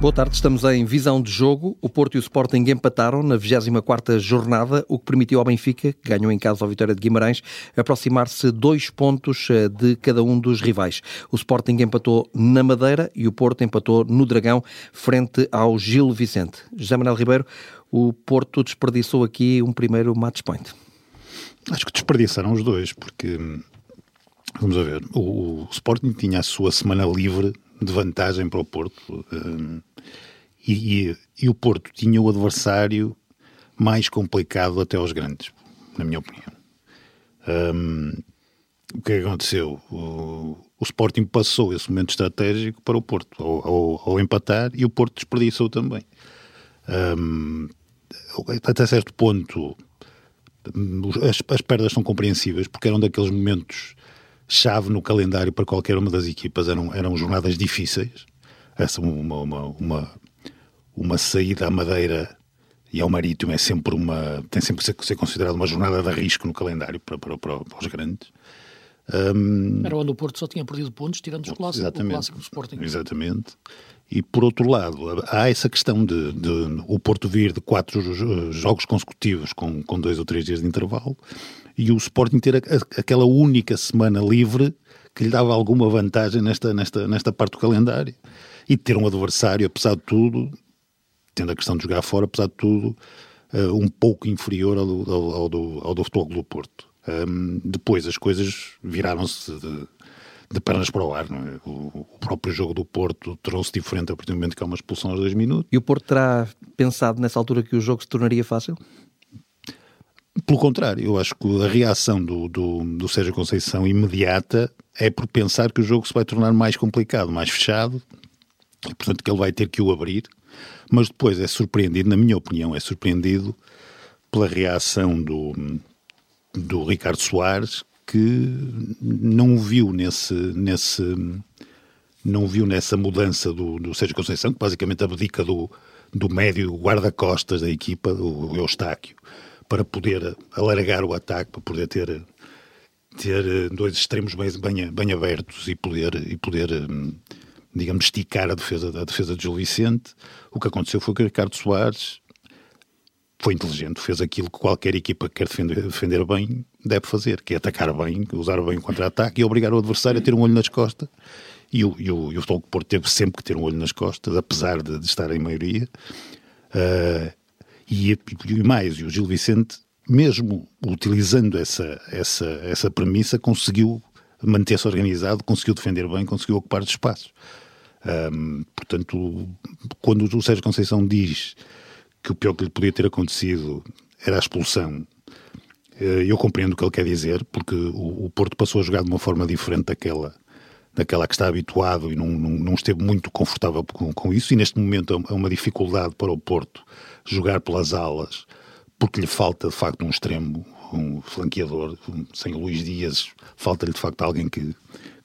Boa tarde, estamos em visão de jogo. O Porto e o Sporting empataram na 24ª jornada, o que permitiu ao Benfica, que ganhou em casa a vitória de Guimarães, aproximar-se dois pontos eh, de cada um dos rivais. O Sporting empatou na Madeira e o Porto empatou no Dragão, frente ao Gil Vicente. José Manuel Ribeiro, o Porto desperdiçou aqui um primeiro match point. Acho que desperdiçaram os dois, porque, vamos a ver, o, o Sporting tinha a sua semana livre de vantagem para o Porto. E, e, e, o Porto tinha o adversário mais complicado até aos grandes, na minha opinião. Um, o que é que aconteceu? O, o, Sporting passou esse momento estratégico para o Porto, ao, ao, ao empatar, e o Porto desperdiçou também. Um, até certo ponto, as, as perdas são compreensíveis, porque eram daqueles momentos chave no calendário para qualquer uma das equipas. Eram, eram jornadas difíceis. Essa uma, uma, uma, uma saída à Madeira e ao Marítimo é sempre uma tem sempre que ser considerada uma jornada de risco no calendário para, para, para, para os grandes. Um, Era onde o Porto só tinha perdido pontos, tirando os clássicos, exatamente, o clássico do Sporting. Exatamente. E por outro lado, há essa questão de, de o Porto vir de quatro jogos consecutivos com, com dois ou três dias de intervalo e o Sporting ter a, a, aquela única semana livre que lhe dava alguma vantagem nesta, nesta, nesta parte do calendário. E ter um adversário, apesar de tudo, tendo a questão de jogar fora, apesar de tudo, uh, um pouco inferior ao do, ao, ao do, ao do Futebol do Porto. Um, depois as coisas viraram-se de, de, pernas para o ar. É? o, o, próprio jogo do Porto trouxe diferente a partir do momento que há uma expulsão aos dois minutos. E o Porto terá pensado nessa altura que o jogo se tornaria fácil? Pelo contrário, eu acho que a reação do, do, do Sérgio Conceição imediata é por pensar que o jogo se vai tornar mais complicado, mais fechado, e portanto que ele vai ter que o abrir, mas depois é surpreendido, na minha opinião, é surpreendido pela reação do, do Ricardo Soares, que não viu nesse, nesse não viu nessa mudança do, do Sérgio Conceição, que basicamente abdica do, do médio guarda-costas da equipa, o Eustáquio, para poder alargar o ataque, para poder ter, ter dois extremos bem, bem, bem abertos e poder, e poder digamos, esticar a defesa, a defesa de Gil Vicente. O que aconteceu foi que Ricardo Soares foi inteligente, fez aquilo que qualquer equipa que quer defender, defender bem deve fazer, que é atacar bem, usar bem o contra-ataque e obrigar o adversário a ter um olho nas costas. E o, e o, e o Futebol Porto teve sempre que ter um olho nas costas, apesar de, de estar em maioria. Uh, e, e mais, e o Gil Vicente, mesmo utilizando essa, essa, essa premissa, conseguiu manter-se organizado, conseguiu defender bem, conseguiu ocupar os espaços. Um, portanto, quando o Sérgio Conceição diz que o pior que lhe podia ter acontecido era a expulsão, eh, eu compreendo o que ele quer dizer, porque o, Porto passou a jogar de uma forma diferente daquela, daquela que está habituado e não, não, não esteve muito confortável com, com, isso, e neste momento é uma dificuldade para o Porto jogar pelas alas, porque lhe falta de facto um extremo, um flanqueador, sem o Luís Dias, falta-lhe de facto alguém que,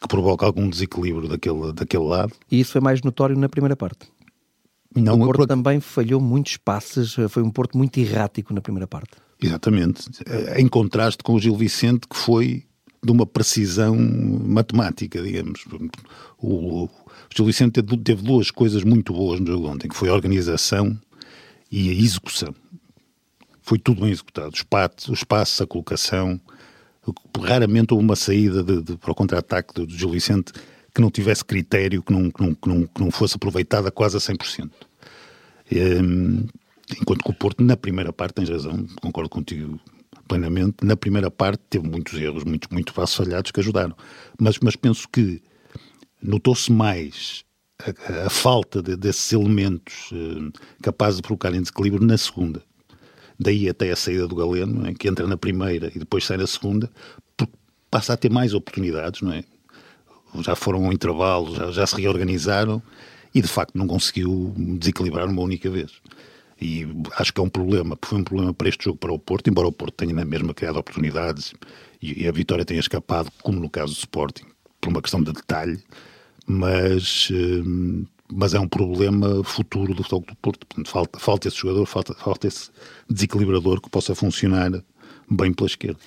que provoca algum desequilíbrio daquele, daquele lado. E isso foi mais notório na primeira parte. Não, o Porto também falhou muitos passes, foi um Porto muito errático na primeira parte. Exatamente, em contraste com o Gil Vicente, que foi de uma precisão matemática, digamos. O, o Gil Vicente teve duas coisas muito boas no jogo ontem, que foi a organização e a execução. Foi tudo bem executado. Os espaços, o espaço, a colocação. Raramente houve uma saída de, de, para o contra-ataque do, Gil Vicente que não tivesse critério, que não, que não, que não, que não fosse aproveitada quase a 100%. Um, enquanto que o Porto, na primeira parte, tens razão, concordo contigo plenamente, na primeira parte teve muitos erros, muito passos falhados que ajudaram. Mas, mas penso que notou-se mais a, a falta de, desses elementos uh, capazes de provocar em desequilíbrio na segunda. Daí até a saída do Galeno, é? que entra na primeira e depois sai na segunda, passa a ter mais oportunidades, não é? Já foram ao intervalo, já, já se reorganizaram e de facto não conseguiu desequilibrar uma única vez. E acho que é um problema, foi um problema para este jogo para o Porto, embora o Porto tenha na mesma criado oportunidades e, e a vitória tenha escapado, como no caso do Sporting, por uma questão de detalhe, mas, hum, mas é um problema futuro do futebol do Porto. Portanto, falta, falta esse jogador, falta, falta esse desequilibrador que possa funcionar bem pela esquerda.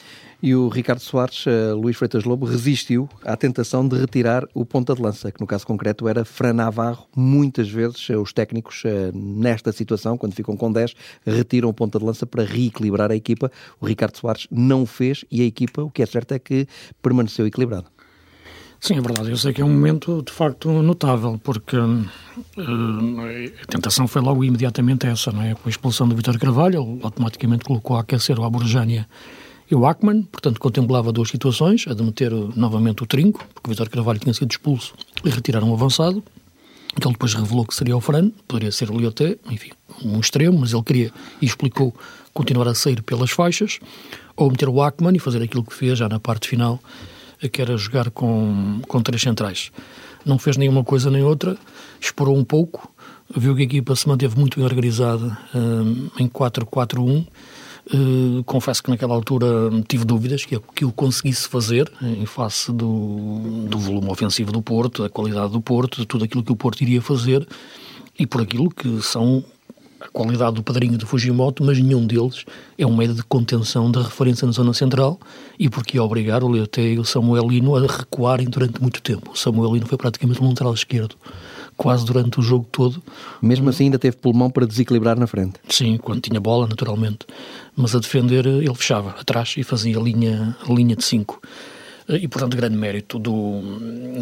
E o Ricardo Soares, uh, Luís Freitas Lobo, resistiu à tentação de retirar o ponta de lança, que no caso concreto era Fran Navarro. Muitas vezes uh, os técnicos, uh, nesta situação, quando ficam com 10, retiram o ponta de lança para reequilibrar a equipa. O Ricardo Soares não o fez e a equipa, o que é certo é que permaneceu equilibrada. Sim, é verdade. Eu sei que é um momento de facto notável, porque uh, a tentação foi logo imediatamente essa, não é? Com a expulsão do Vitor Carvalho, ele automaticamente colocou a aquecer o Aborjânia e o Ackman, portanto contemplava duas situações, a de meter novamente o trinco, porque o Vitor Carvalho tinha sido expulso e retiraram um avançado, que ele depois revelou que seria o Fran, poderia ser o Lioté, enfim, um extremo, mas ele queria e explicou continuar a sair pelas faixas, ou meter o Ackman e fazer aquilo que fez já na parte final, que era jogar com, com três centrais. Não fez nenhuma coisa nem outra, explorou um pouco, viu que a equipa se manteve muito bem organizada um, em 4-4-1. Uh, confesso que naquela altura tive dúvidas que, que o conseguisse fazer em face do, do volume ofensivo do Porto, da qualidade do Porto, de tudo aquilo que o Porto iria fazer e por aquilo que são a qualidade do padrinho do Fujimoto, mas nenhum deles é um médio de contenção da referência na zona central e porque ia obrigar o Leoté e o Samuelino a recuarem durante muito tempo. O Samuelino foi praticamente um lateral esquerdo quase durante o jogo todo. Mesmo assim ainda teve pulmão para desequilibrar na frente? Sim, quando tinha bola, naturalmente. Mas a defender ele fechava atrás e fazia a linha, a linha de 5 e, portanto, grande mérito do,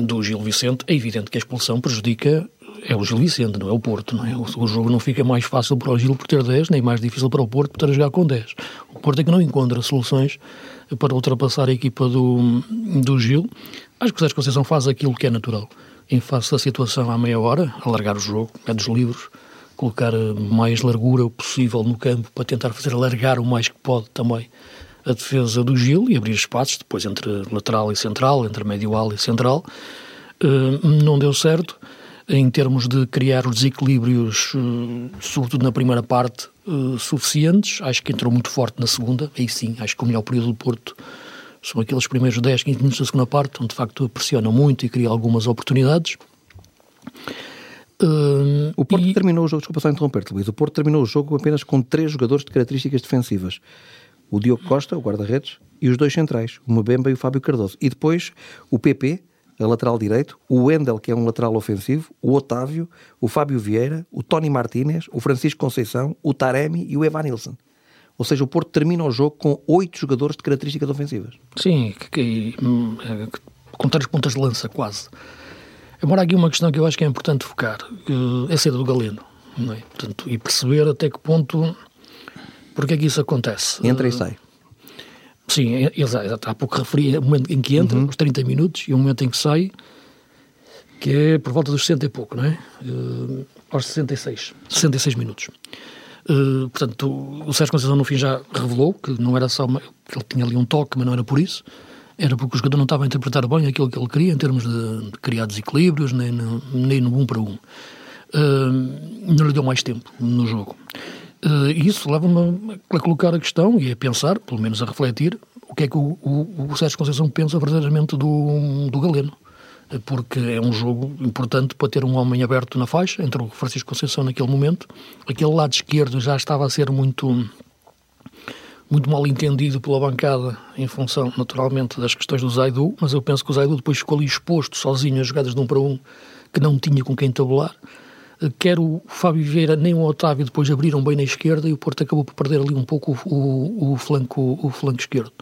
do Gil Vicente. É evidente que a expulsão prejudica é o Gil Vicente, não é o Porto. Não é? O, jogo não fica mais fácil para o Gil por ter 10, nem mais difícil para o Porto por ter a jogar com 10. O Porto é que não encontra soluções para ultrapassar a equipa do, do Gil. Acho que o Sérgio Conceição faz aquilo que é natural. Em face da situação à meia hora, alargar o jogo, é dos livros, colocar mais largura possível no campo para tentar fazer alargar o mais que pode também a defesa do Gil e abrir espaços depois entre lateral e central, entre médio-ala e central. Uh, não deu certo em termos de criar os desequilíbrios, uh, sobretudo na primeira parte, uh, suficientes. Acho que entrou muito forte na segunda. Aí sim, acho que o melhor período do Porto são aqueles primeiros 10, 15 minutos da segunda parte, onde de facto pressiona muito e cria algumas oportunidades. Uh, o Porto e... terminou o jogo, desculpa só interromper-te, Luís. O Porto terminou o jogo apenas com três jogadores de características defensivas o Diogo Costa, o guarda-redes, e os dois centrais, o Mbemba e o Fábio Cardoso. E depois o PP, a lateral direito, o Wendel, que é um lateral ofensivo, o Otávio, o Fábio Vieira, o Tony Martínez, o Francisco Conceição, o Taremi e o Evanilson. Ou seja, o Porto termina o jogo com oito jogadores de características ofensivas. Sim, que, que, é, com três pontas de lança, quase. Embora aqui uma questão que eu acho que é importante focar, é a saída do Galeno. É? Portanto, e perceber até que ponto porque é que isso acontece? Entra e sai. Sim, é, exato. Há pouco referi o momento em que entra, uhum. os 30 minutos, e o momento em que sai, que é por volta dos 60 e pouco, não é? Uh, aos 66. 66 minutos. Uh, portanto, o Sérgio Conceição no fim já revelou que não era só uma, que ele tinha ali um toque, mas não era por isso. Era porque o jogador não estava a interpretar bem aquilo que ele queria em termos de, de criar desequilíbrios, nem no, nem no um para um. Uh, não lhe deu mais tempo no jogo. Uh, isso leva-me a colocar a questão e a pensar, pelo menos a refletir, o que é que o, o, o Sérgio Conceição pensa verdadeiramente do, do Galeno. Eh, porque é um jogo importante para ter um homem aberto na faixa, entre o Francisco Conceição naquele momento. Aquele lado esquerdo já estava a ser muito muito mal entendido pela bancada em função, naturalmente, das questões do Zaidu, mas eu penso que o Zaidu depois ficou ali exposto sozinho a jogadas de um para um que não tinha com quem tabular quer o Fábio Vieira nem o Otávio depois abriram bem na esquerda e o Porto acabou por perder ali um pouco o, o, o flanco, o flanco esquerdo.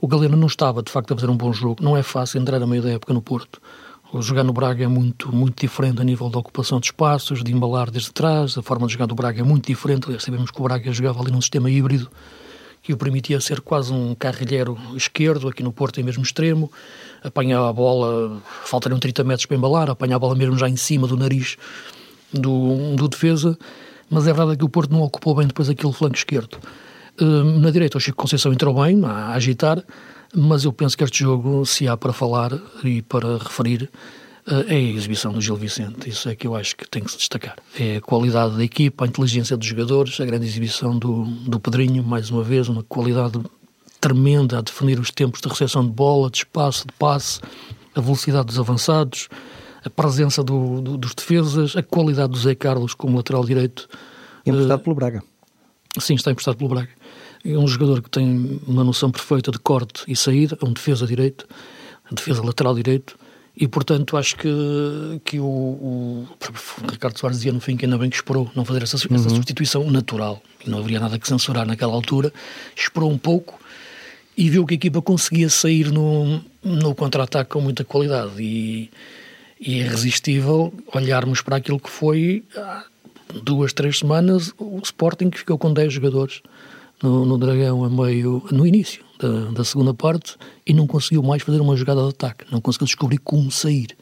O Galeno não estava, de facto, a fazer um bom jogo. Não é fácil entrar a meio da época no Porto. Jogar no Braga é muito, muito diferente a nível da ocupação de espaços, de embalar desde trás. A forma de jogar do Braga é muito diferente. Sabemos que o Braga jogava ali num sistema híbrido que o permitia ser quase um carrilheiro esquerdo, aqui no Porto em mesmo extremo, apanhava a bola, faltariam 30 metros para embalar, apanhava a bola mesmo já em cima do nariz do, do defesa, mas é verdade que o Porto não ocupou bem depois aquele flanco esquerdo. Uh, na direita o Chico Conceição entrou bem, a agitar, mas eu penso que este jogo, se há para falar e para referir, uh, é a exibição do Gil Vicente. Isso é que eu acho que tem que se destacar. É a qualidade da equipa, a inteligência dos jogadores, a grande exibição do, do Pedrinho, mais uma vez, uma qualidade tremenda a definir os tempos de recepção de bola, de espaço, de passe, a velocidade dos avançados, a presença do, do, dos defesas, a qualidade do Zé Carlos como lateral direito. Emprestado uh, pelo Braga. Sim, está emprestado pelo Braga. é um jogador que tem uma noção perfeita de corte e saída, é um defesa direito, defesa lateral direito, e portanto acho que, que o, o, o, Ricardo Soares dizia no fim que ainda bem que esperou não fazer essa, essa uhum. substituição natural, e não haveria nada que censurar naquela altura, esperou um pouco e viu que a equipa conseguia sair no, no contra-ataque com muita qualidade e, e irresistível olharmos para aquilo que foi há duas, três semanas o Sporting que ficou com 10 jogadores no, no Dragão a meio, no início da, da, segunda parte e não conseguiu mais fazer uma jogada de ataque, não conseguiu descobrir como sair.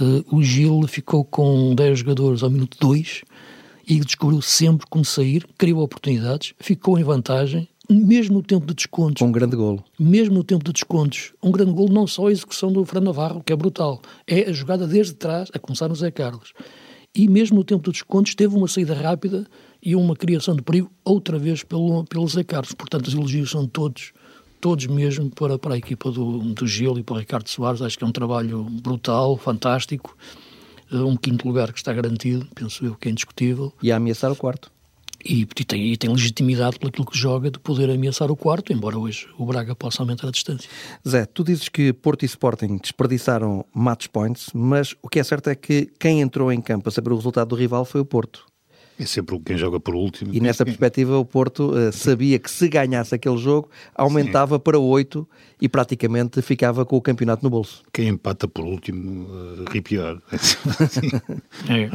Uh, o Gil ficou com 10 jogadores ao minuto 2 e descobriu sempre como sair, criou oportunidades, ficou em vantagem, mesmo no tempo de descontos. Um grande golo. Mesmo no tempo de descontos. Um grande golo, não só a execução do Fernando Navarro, que é brutal, é a jogada desde trás, a começar no Zé Carlos. E mesmo no tempo de descontos teve uma saída rápida e uma criação de perigo outra vez pelo, pelo Zé Carlos. Portanto, os elogios são todos, todos mesmo para, para a equipa do, do Gil e para o Ricardo Soares. Acho que é um trabalho brutal, fantástico. Eh, um quinto lugar que está garantido, penso eu que é indiscutível. E a ameaçar o quarto. E, e, tem, e tem legitimidade pelo aquilo que joga de poder ameaçar o quarto, embora hoje o Braga possa aumentar a distância. Zé, tu dizes que Porto e Sporting desperdiçaram match points, mas o que é certo é que quem entrou em campo a saber o resultado do rival foi o Porto. É sempre quem joga por último. E nessa perspectiva, o Porto uh, sabia que se ganhasse aquele jogo, aumentava Sim. para 8 e praticamente ficava com o campeonato no bolso. Quem empata por último, uh, ri pior. é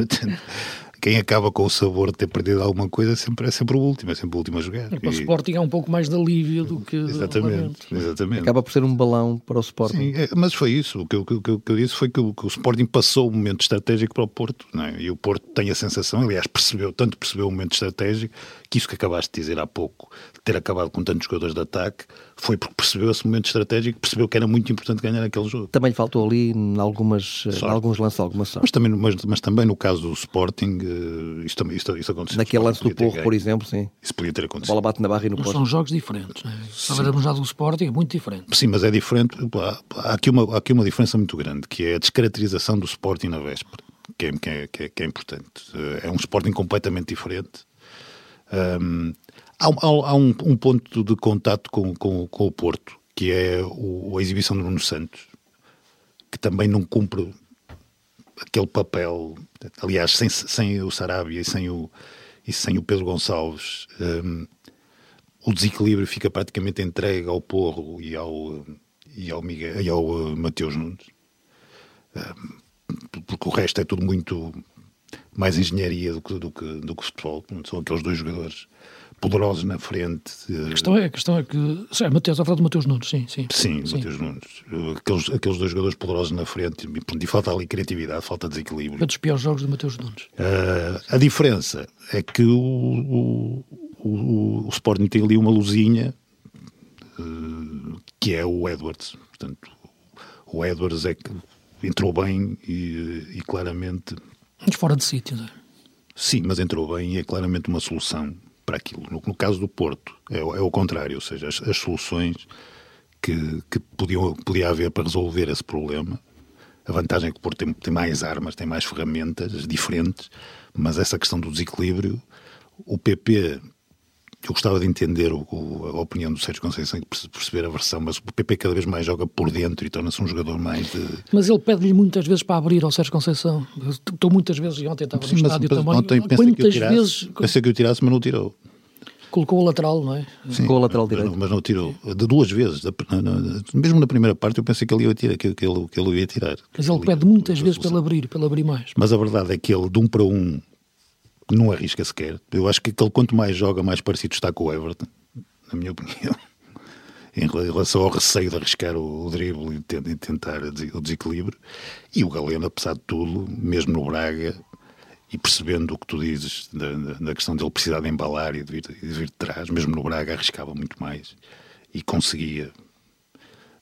quem acaba com o sabor de ter perdido alguma coisa sempre, é sempre o último, é sempre o último a jogar. E para o Sporting é um pouco mais de alívio do que. Exatamente, exatamente. Acaba por ser um balão para o Sporting. Sim, é, mas foi isso. O que, eu, que, que eu disse foi que o, que o, Sporting passou o momento estratégico para o Porto. É? E o Porto tem a sensação, aliás, percebeu, tanto percebeu o momento estratégico, que isso que acabaste de dizer há pouco, ter acabado com tantos jogadores de ataque, foi porque percebeu esse momento estratégico, percebeu que era muito importante ganhar aquele jogo. Também faltou ali em, algumas, em alguns lances alguma sorte. Mas também, mas, mas também no caso do Sporting, uh, isto, também, isto, isto aconteceu. Naquele lance do Porro, por exemplo, sim. Isso podia ter acontecido. A bola bate na barra e no posto. São jogos diferentes. Né? Estava já do Sporting, é muito diferente. Sim, mas é diferente. Há aqui, uma, há aqui uma diferença muito grande, que é a descaracterização do Sporting na véspera, que é, que é, que é, é importante. Eh, é um Sporting completamente diferente. Um, há, há, há um, um, ponto de contato com, com, com o Porto, que é o, a exibição do Nuno Santos, que também não cumpre aquele papel. Aliás, sem, sem o Sarabia e sem o, e sem o Pedro Gonçalves, um, o desequilíbrio fica praticamente entregue ao Porro e ao, e ao, Miguel, e ao uh, Mateus Nunes. Um, porque o resto é tudo muito mais engenharia do que, do que, do que futebol. São aqueles dois jogadores poderosos na frente. A questão é, a questão é que. É, Mateus, a falar de Mateus Nunes, sim. Sim, sim, sim. Mateus Nunes. Aqueles, aqueles dois jogadores poderosos na frente, e, falta ali criatividade, falta desequilíbrio. É dos piores jogos de Mateus Nunes. Uh, a diferença é que o, o, o, o Sporting tem ali uma luzinha uh, que é o Edwards. Portanto, o Edwards é que entrou bem e, e claramente. Mas fora de sítio, não é? Sim, mas entrou bem e é claramente uma solução para aquilo. No, no caso do Porto, é, é, o contrário, ou seja, as, as soluções que, que podiam, podia haver para resolver esse problema. A vantagem é que o Porto tem, tem mais armas, tem mais ferramentas diferentes, mas essa questão do desequilíbrio, o PP eu gostava de entender o, o, a opinião do Sérgio Conceição e perceber a versão, mas o PP cada vez mais joga por dentro e torna-se um jogador mais de... Mas ele pede-lhe muitas vezes para abrir ao Sérgio Conceição. Estou muitas vezes, e ontem estava Sim, no estádio mas, também. Ontem pensei que, eu tirasse, vezes... pensei que eu tirasse, mas não tirou. Colocou o lateral, não é? Sim, Colocou o lateral direito. Mas não tirou. De duas vezes. mesmo na primeira parte eu pensei que ele ia tirar. Que, que, ele, que ele ia tirar. Mas ele pede muitas vezes para ele abrir, para ele abrir mais. Mas a verdade é que ele, de um para um, não arrisca sequer. Eu acho que ele, quanto mais joga, mais parecido está com o Everton, na minha opinião. em relação ao receio de arriscar o, o drible e tentar o desequilíbrio. E o Galeno, apesar de tudo, mesmo no Braga, e percebendo o que tu dizes da, da questão dele precisar de embalar e de, vir, de vir de trás, mesmo no Braga arriscava muito mais e conseguia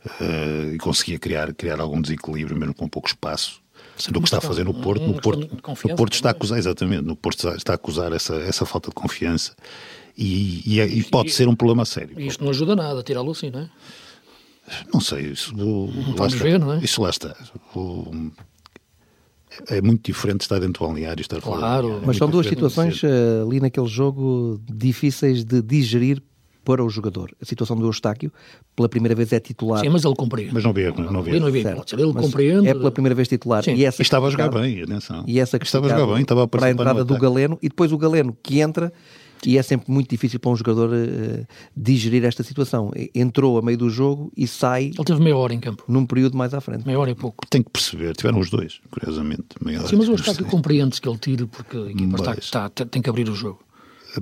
uh, e conseguia criar, criar algum desequilíbrio mesmo com pouco espaço do que está a fazer no Porto. No Porto, no Porto está a acusar, exatamente, no Porto está a acusar essa, essa falta de confiança e, e, é, e pode e, ser um problema sério. Isto não ajuda nada a tirá-lo assim, não é? Não sei, isso, Vamos ver, não é? Isso lá está. O, é muito diferente estar dentro do balneário e estar claro, fora. Mas são duas situações uh, ali naquele jogo difíceis de digerir para o jogador. A situação do Eustáquio, pela primeira vez é titular. Sim, mas ele compreende. Mas não vê, não vê. Ele não vê, ele compreende. É pela primeira vez titular. Sim. E, essa estava a jogar bem, atenção. E essa estava a jogar bem, estava a para a entrada do. Galeno e depois o Galeno que entra e é sempre muito difícil para um jogador eh, digerir esta situação. Entrou a meio do jogo e sai Ele teve meia hora em campo. num período mais à frente. Meia hora e pouco. Tem que perceber, tiveram os dois, curiosamente. meia hora. Sim, mas o Eustáquio compreende-se que ele tire porque a equipa está, Mas- está- tem que abrir o jogo.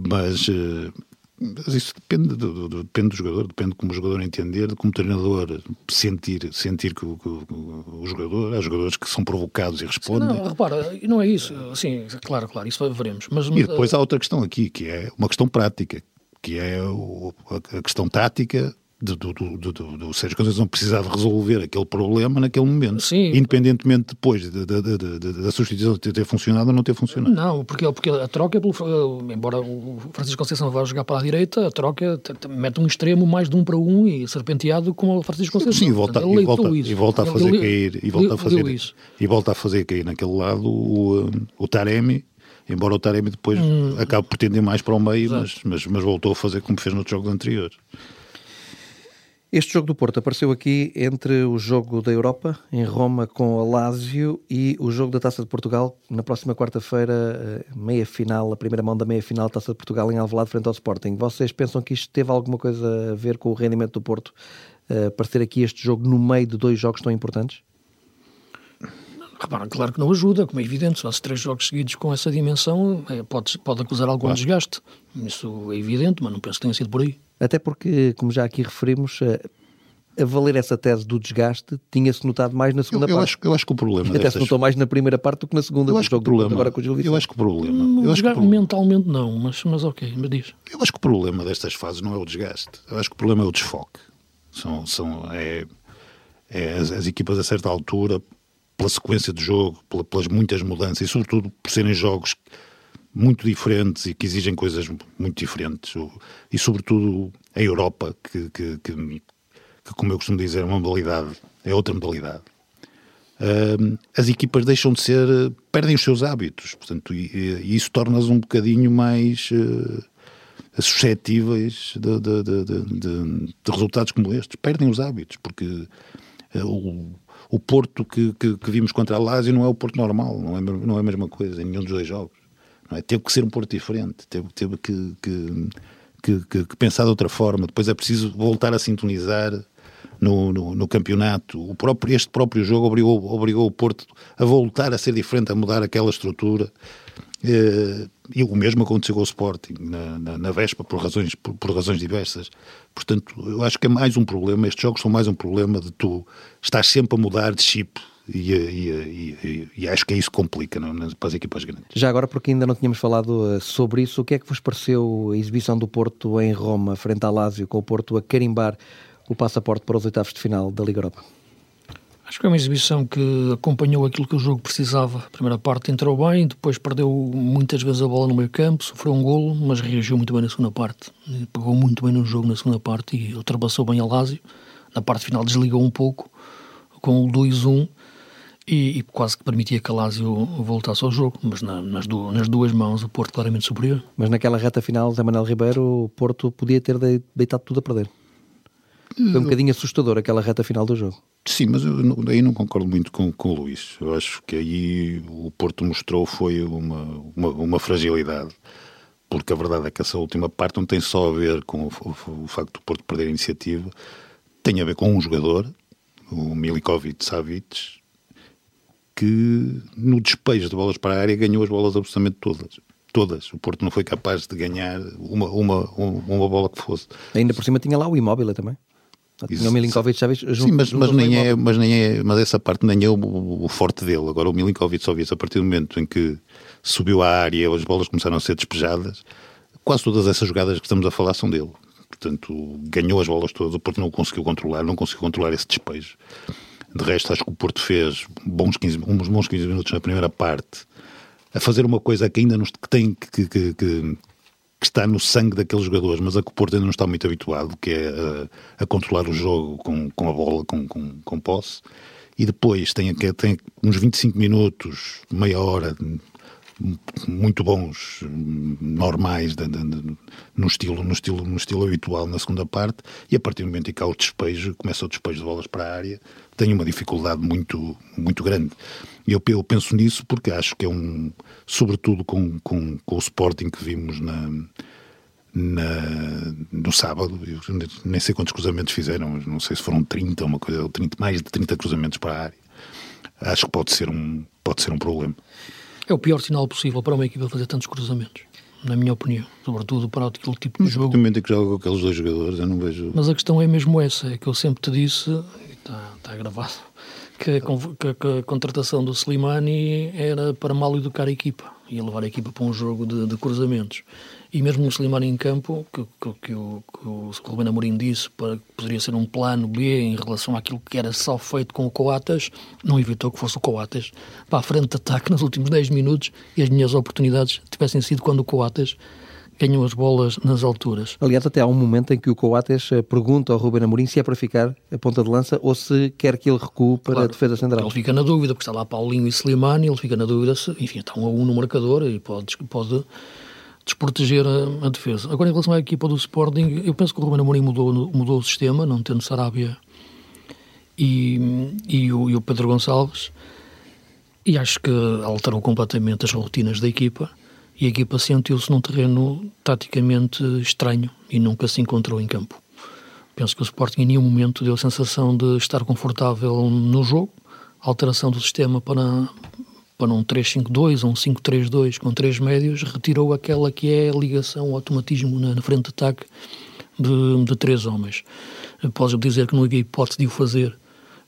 Mas, eh, mas isso depende do, do- depende do jogador, depende de como o jogador entender, de como o treinador sentir, sentir que, o- que o- o jogador, há jogadores que são provocados e respondem. Não, repara, não é isso. Sim, claro, claro, isso veremos. Mas, E depois há outra questão aqui, que é uma questão prática, que é a questão tática do, do, do, do, do, Sérgio Conceição precisar de resolver aquele problema naquele momento, Sim. independentemente depois da da- da- substituição ter funcionado ou não ter funcionado. Não, porque, porque a troca, é eh, embora o Francisco Conceição vá jogar para a direita, a troca te- te- mete um extremo mais de um para um e serpenteado como o Francisco Conceição. Sim, e volta, Portanto, e volta, e volta a fazer ele- cair e volta a fazer isso. e volta a fazer cair naquele lado o, o Taremi, embora o Taremi depois Hum. acabe por tender mais para o meio, mas, mas, mas voltou a fazer como fez nos jogos anteriores. Este jogo do Porto apareceu aqui entre o jogo da Europa, em Roma, com a Lazio, e o jogo da Taça de Portugal, na próxima quarta-feira, eh, meia-final, a primeira mão da meia-final Taça de Portugal em Alvalade, frente ao Sporting. Vocês pensam que isto teve alguma coisa a ver com o rendimento do Porto, eh, aparecer aqui este jogo no meio de dois jogos tão importantes? Repara, claro que não ajuda, como é evidente. Se faz três jogos seguidos com essa dimensão, eh, pode, pode acusar algum desgaste. Isso é evidente, mas não penso que tenha sido por aí. Até porque, como já aqui referimos, eh, a valer essa tese do desgaste, tinha-se notado mais na Eu, segunda eu parte. acho, eu acho que o problema Até se destas- notou mais na primeira parte do que na segunda eu acho que o problema, agora com o Gil eu acho que o problema, Hum, eu acho que problema- mentalmente não, mas, mas ok, me diz. Eu acho que o problema destas fases não é o desgaste. Eu acho que o problema é o desfoque. São, são, é, é as, as equipas a certa altura, pela sequência de jogo, pela- pelas muitas mudanças e, sobretudo, por serem jogos muito diferentes e que exigem coisas muito diferentes. E, sobretudo, a Europa, que, que, que, que, como eu costumo dizer, é uma modalidade, é outra modalidade. Hum, as equipas deixam de ser, perdem os seus hábitos, portanto, e, e isso torna-as um bocadinho mais eh, suscetíveis de- de- de- de resultados como estes. Perdem os hábitos, porque eh, o, o Porto que, que- que vimos contra a Lazio não é o Porto normal, não é, não é a mesma coisa em nenhum dos dois jogos. É? Teve que ser um Porto diferente, teve, teve que, que, que- que- que pensar de outra forma. Depois é preciso voltar a sintonizar no, no, no campeonato. O próprio, este próprio jogo obrigou, obrigou o Porto a voltar a ser diferente, a mudar aquela estrutura. Eh, E o mesmo aconteceu com o Sporting na, na, na Vespa por razões, por, por razões diversas. Portanto, eu acho que é mais um problema. Estes jogos são mais um problema de tu estás sempre a mudar de chip e, e, e, e- acho que é isso que complica não, nas- para as equipas grandes. Já agora, porque ainda não tínhamos falado eh, sobre isso, o que é que vos pareceu a exibição do Porto em Roma, frente ao Lazio, com o Porto a carimbar o passaporte para os oitavos de final da Liga Europa? Acho que é uma exibição que acompanhou aquilo que o jogo precisava. A primeira parte entrou bem, depois perdeu muitas vezes a bola no meio campo, sofreu um golo, mas reagiu muito bem na segunda parte. E Pegou muito bem no jogo na segunda parte e ultrapassou bem a Lazio. Na parte final desligou um pouco com o 2-1 e, e quase que permitia que a Lazio voltasse ao jogo. Mas na- nas, du- nas duas mãos o Porto claramente superior. Mas naquela reta final, Zé Manuel Ribeiro, o Porto podia ter de- deitado tudo a perder. Foi um bocadinho assustador aquela reta final do jogo. Sim, mas eu não- aí não concordo muito com, com o Luís. Eu acho que aí o Porto mostrou foi uma, uma, uma fragilidade. Porque a verdade é que essa última parte não tem só a ver com o, o- o facto do Porto perder a iniciativa, tem a ver com um jogador, o Milikovic Savic, que no despejo de bolas para a área ganhou as bolas absolutamente todas. Todas. O Porto não foi capaz de ganhar uma, uma, uma bola que fosse. Ainda por cima tinha lá o Imóvel também. Tinha o Milinkovic, já viste? Sim, mas, mas, nem é, mas nem é, mas essa parte nem é o, o forte dele. Agora o Milinkovic só viu a partir do momento em que subiu à área as bolas começaram a ser despejadas, quase todas essas jogadas que estamos a falar são dele. Portanto, ganhou as bolas todas, o Porto não conseguiu controlar, não conseguiu controlar esse despejo. De resto, acho que o Porto fez bons 15, uns bons 15 minutos na primeira parte a fazer uma coisa que ainda nos, que tem que, que, que, que está no sangue daqueles jogadores, mas a que o Porto ainda não está muito habituado, que é a, a controlar o jogo com, com a bola, com, com, com posse. E depois tem, tem uns 25 minutos, meia hora, muito bons, normais, de, de, de, no, estilo, no, estilo, no estilo habitual na segunda parte, e a partir do momento em que há o despejo, começa o despejo de bolas para a área, tem uma dificuldade muito, muito grande. Eu, eu penso nisso porque acho que é um, sobretudo com, com, com o Sporting que vimos na, na, no sábado, nem sei quantos cruzamentos fizeram, não sei se foram 30, uma coisa, 30, mais de 30 cruzamentos para a área. Acho que pode ser um, pode ser um problema. É o pior sinal possível para uma equipa fazer tantos cruzamentos, na minha opinião, sobretudo para aquele tipo de jogo. Em que joga com aqueles dois jogadores, eu não vejo. Mas a questão é mesmo essa, é que eu sempre te disse, está, está gravado, que a, que, que a, contratação do Slimani era para mal educar a equipa, ia levar a equipa para um jogo de, de cruzamentos. E mesmo o Slimani em campo, que, que, que, o, que o Ruben Amorim disse para que poderia ser um plano B em relação àquilo que era só feito com o Coates, não evitou que fosse o Coates para a frente de ataque nos últimos 10 minutos e as minhas oportunidades tivessem sido quando o Coates ganhou as bolas nas alturas. Aliás, até há um momento em que o Coates eh, pergunta ao Ruben Amorim se é para ficar a ponta de lança ou se quer que ele recue para claro, a defesa central. Ele fica na dúvida, porque está lá Paulinho e Slimani, ele fica na dúvida se, enfim, está um a um no marcador e pode, pode desproteger a, a, defesa. Agora, em relação à equipa do Sporting, eu penso que o Ruben Amorim mudou, mudou o sistema, não tendo Sarabia e, e, o, e o Pedro Gonçalves, e acho que alterou completamente as rotinas da equipa, e a equipa sentiu-se num terreno taticamente estranho e nunca se encontrou em campo. Penso que o Sporting em nenhum momento deu a sensação de estar confortável no jogo. A alteração do sistema para, para um 3-5-2 ou um 5-3-2 com três médios, retirou aquela que é a ligação, o automatismo na, na frente de ataque de, de três homens. Podes dizer que não havia hipótese de o fazer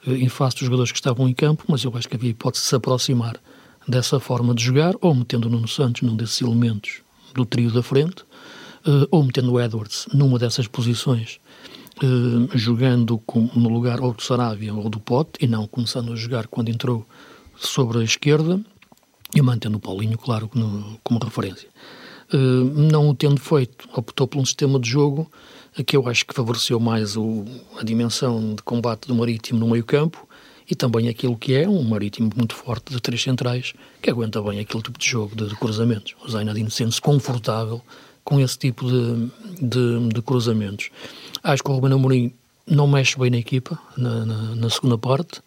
eh, em face dos jogadores que estavam em campo, mas eu acho que havia hipótese de se aproximar dessa forma de jogar, ou metendo o Nuno Santos num desses elementos do trio da frente, eh, ou metendo o Edwards numa dessas posições, eh, jogando no lugar ou do Sarabia ou do Pote, e não começando a jogar quando entrou sobre a esquerda e mantendo o Paulinho, claro, no, como referência. Uh, não o tendo feito, optou por um sistema de jogo que eu acho que favoreceu mais o, a dimensão de combate do Marítimo no meio-campo e também aquilo que é um Marítimo muito forte de três centrais que aguenta bem aquele tipo de jogo de, de cruzamentos. O Zainadine sente-se confortável com esse tipo de, de, de, cruzamentos. Acho que o Ruben Amorim não mexe bem na equipa na, na, na segunda parte.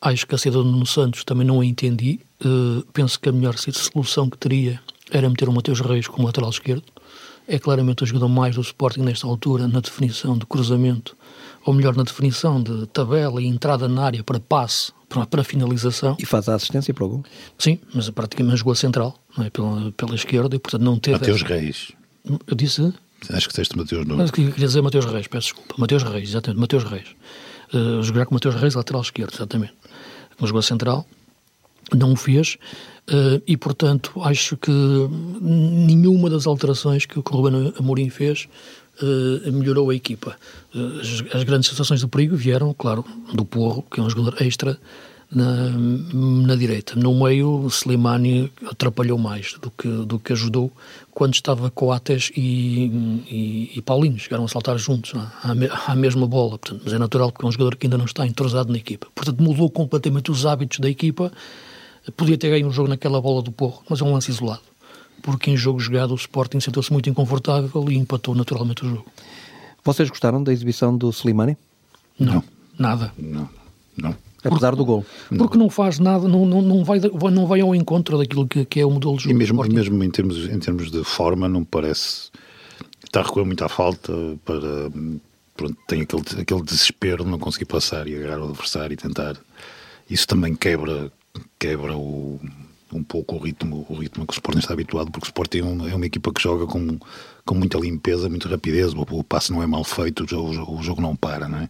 Acho que a saída do Nuno Santos também não a entendi. Uh, penso que a melhor solução que teria era meter o Mateus Reis como lateral esquerdo. É claramente o jogador mais do Sporting nesta altura na definição de cruzamento, ou melhor, na definição de tabela e entrada na área para passe, para, para finalização. E faz a assistência para o gol? Sim, mas praticamente jogou a central, não é? pela, pela esquerda, e portanto não teve... Mateus essa... Reis. Eu disse... Acho que disseste Mateus não. Mas queria dizer Mateus Reis, peço desculpa. Mateus Reis, exatamente, Mateus Reis. Uh, jogar com Mateus Reis, lateral esquerdo, exatamente no jogou central, não o fez, uh, e portanto acho que nenhuma das alterações que o Ruben Amorim fez uh, melhorou a equipa. Uh, as, as, grandes sensações do perigo vieram, claro, do Porro, que é um jogador extra, na, na direita. No meio, Slimani atrapalhou mais do que, do que ajudou quando estava Coates e, e, e Paulinho. Chegaram a saltar juntos à, à mesma bola. Portanto, mas é natural porque é um jogador que ainda não está entrosado na equipa. Portanto, mudou completamente os hábitos da equipa. Podia ter ganho um jogo naquela bola do Porro, mas é um lance isolado. Porque em jogo jogado o Sporting sentou-se muito inconfortável e empatou naturalmente o jogo. Vocês gostaram da exibição do Slimani? Não, não. nada. Não, não. Apesar do gol. Porque não faz nada, não, não, não, vai, não vai ao encontro daquilo que, que é o modelo de jogo. E mesmo, mesmo em, termos, em termos de forma, não parece. Está a recolher muito à falta para. Pronto, tem aquele, aquele desespero de não conseguir passar e agarrar o adversário e tentar. Isso também quebra, quebra o, um pouco o ritmo, o ritmo que o Sporting está habituado, porque o Sporting é uma, é uma equipa que joga com, com muita limpeza, muita rapidez, o, o passe não é mal feito, o jogo, o jogo não para, não é?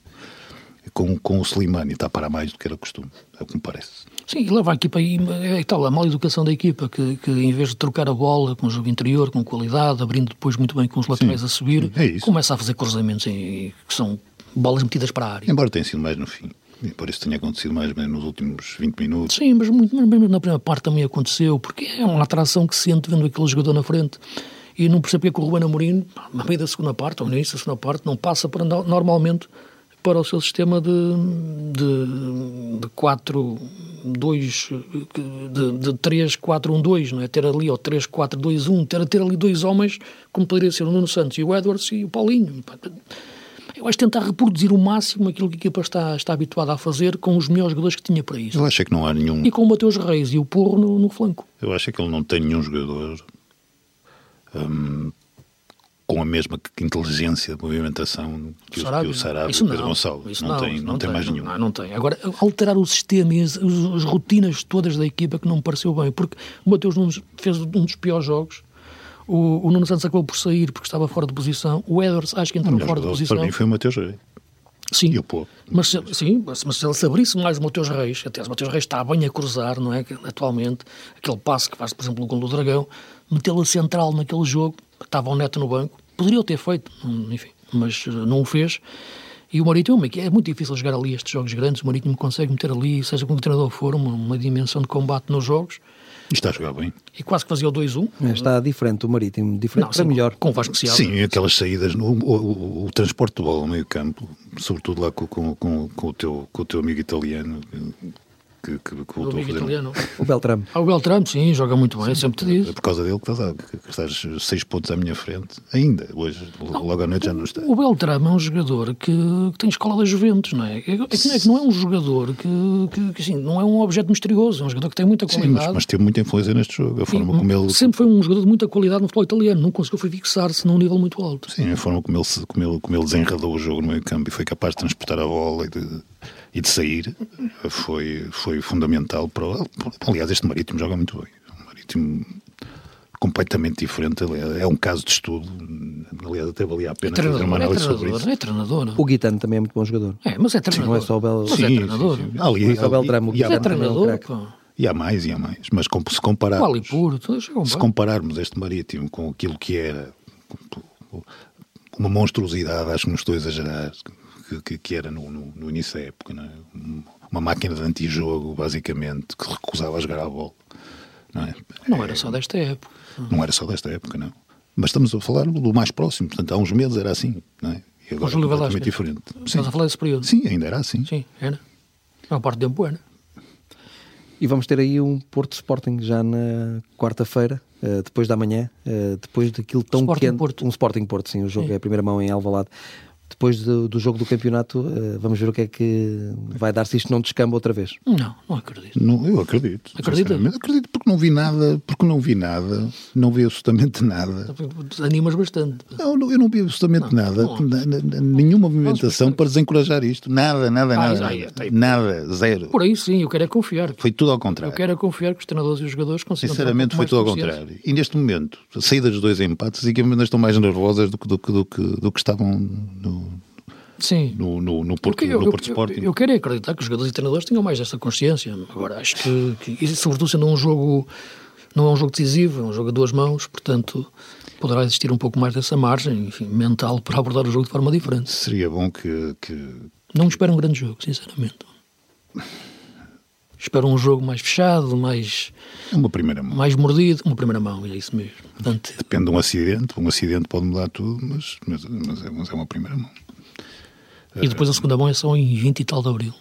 Com, com o Slimani está para mais do que era costume, é o que me parece. Sim, e leva a equipa aí, é tal, a mal educação da equipa, que, que em vez de trocar a bola com o jogo interior, com qualidade, abrindo depois muito bem com os laterais Sim, a subir, é começa a fazer cruzamentos em, que são bolas metidas para a área. Embora tenha sido mais no fim. Embora isso tenha acontecido mais menos nos últimos 20 minutos. Sim, mas muito mas na primeira parte também aconteceu, porque é uma atração que se sente vendo aquele jogador na frente. E não percebo porque é que o Ruben Amorim, na meio da segunda parte, ou no início da segunda parte, não passa para normalmente para o seu sistema de, de, de 4, 2, de, de 3, 4, 1, 2, não é? Ter ali, ou 3, 4, 2, 1, ter, ter ali dois homens, como poderia ser o Nuno Santos e o Edwards e o Paulinho. Eu acho tentar reproduzir o máximo aquilo que a equipa está, está habituada a fazer com os melhores jogadores que tinha para isso. Eu acho que não há nenhum. E com o Mateus Reis e o Porro no, no flanco. Eu acho que ele não tem nenhum jogador hum, com a mesma inteligência de movimentação que, Sarabia. o, que o Sarabia e o Pedro Gonçalves. Não, não, tem, não, não, tem, mais nenhum. Não, não tem. Agora, alterar o sistema e as, as, rotinas todas da equipa que não me pareceu bem, porque o Mateus Nunes fez um dos piores jogos o, o Nuno Santos acabou por sair porque estava fora de posição. O Edwards acho que entrou fora de posição. Para mim foi o Mateus Reis. Sim, e o Pô. Mas, sim, mas, se ele se abrisse mais o Mateus Reis, até o Mateus Reis está bem a cruzar, não é? Atualmente, aquele passo que faz, por exemplo, o gol do Dragão, metê-lo central naquele jogo, estava o Neto no banco, poderia o ter feito, enfim, mas eh, não o fez. E o Marítimo, é muito difícil jogar ali estes jogos grandes, o Marítimo consegue meter ali, seja como o treinador for, uma, uma dimensão de combate nos jogos, e está a jogar bem. E quase que fazia o 2-1. É, está diferente o Marítimo, diferente não, para sim, melhor. Com o Vasco Seabra. Sim, aquelas saídas, no, o, o, o, transporte de bola no meio campo, sobretudo lá com, com, com, com, o, teu, com o teu amigo italiano, que, que, que voltou o a fazer. Italiano. O Beltrame. Ah, o Beltrame, sim, joga muito bem, sim, sempre te diz. É por causa dele que estás, que estás seis pontos à minha frente, ainda, hoje, não, logo à noite já não está. O Beltrame é um jogador que, que tem escola da Juventus, não é? É, é que, não, é que não é um jogador que, que, que assim, não é um objeto misterioso, é um jogador que tem muita qualidade. Sim, mas, mas teve muita influência neste jogo, a forma sim, como ele... Sempre foi um jogador de muita qualidade no futebol italiano, não conseguiu fixar-se num nível muito alto. Sim, a forma como ele, como ele, como ele desenredou o jogo no meio campo e foi capaz de transportar a bola e de e de sair foi, foi fundamental para. Aliás, este Marítimo joga muito bem. Um Marítimo completamente diferente. É um caso de estudo. Aliás, até valia a pena é fazer uma análise é sobre isso. É treinador. O Guitano também é muito bom jogador. É, mas é treinador. Sim, não é só o Bel... Mas é é treinador. Sim, sim. Ali, não é só o Beltramo. Guitano é treinador. É e há mais, e há mais. Mas se compararmos, Alipur, se compararmos este Marítimo com aquilo que era uma monstruosidade, acho que não estou a exagerar, que, que era no, no, no, início da época, é? uma máquina de antijogo, basicamente, que recusava a jogar à bola. Não, é? não era só desta época. Não era só desta época, não. Mas estamos a falar do mais próximo, portanto, há uns meses era assim, não é? E agora é completamente diferente. Estás a falar desse período? Sim, ainda era assim. Sim, era. É uma parte de tempo era. E vamos ter aí um Porto Sporting já na quarta-feira, uh, depois da manhã, uh, depois daquilo tão Sporting quente. Porto. Um Sporting Porto, sim, o jogo sim. é a primeira mão em Alvalade depois do, do, jogo do campeonato, uh, vamos ver o que é que vai dar se isto não descamba outra vez. Não, não acredito. Não, eu acredito. Acredita? Acredito porque não vi nada, porque não vi nada, não vi absolutamente nada. Animas bastante. Não, eu não vi absolutamente não, nada, não. nenhuma movimentação para desencorajar isto. Nada, nada, ah, nada. nada, nada, zero. Por aí sim, eu quero é confiar. Foi tudo ao contrário. Eu quero é confiar que os treinadores e os jogadores consigam. Sinceramente, foi tudo ao contrário. E neste momento, a saída dos dois empates, as equipas estão mais nervosas do que, do que, do que, do que estavam no, Sim. no, no, no Porto, eu, no Porto eu, Sporting. Eu, eu, quero acreditar que os jogadores e treinadores tenham mais esta consciência. Agora, acho que, que sobretudo sendo um jogo, não é um jogo decisivo, é um jogo a duas mãos, portanto, poderá existir um pouco mais dessa margem, enfim, mental para abordar o jogo de forma diferente. Seria bom que. que... Não espero um grande jogo, sinceramente. Espero um jogo mais fechado, mais. Uma primeira mão. Mais mordido, uma primeira mão, é isso mesmo. Portanto, Depende de um acidente, um acidente pode mudar tudo, mas, mas, mas, é, mas é uma primeira mão. E depois a segunda mão é só em 20 e tal de abril.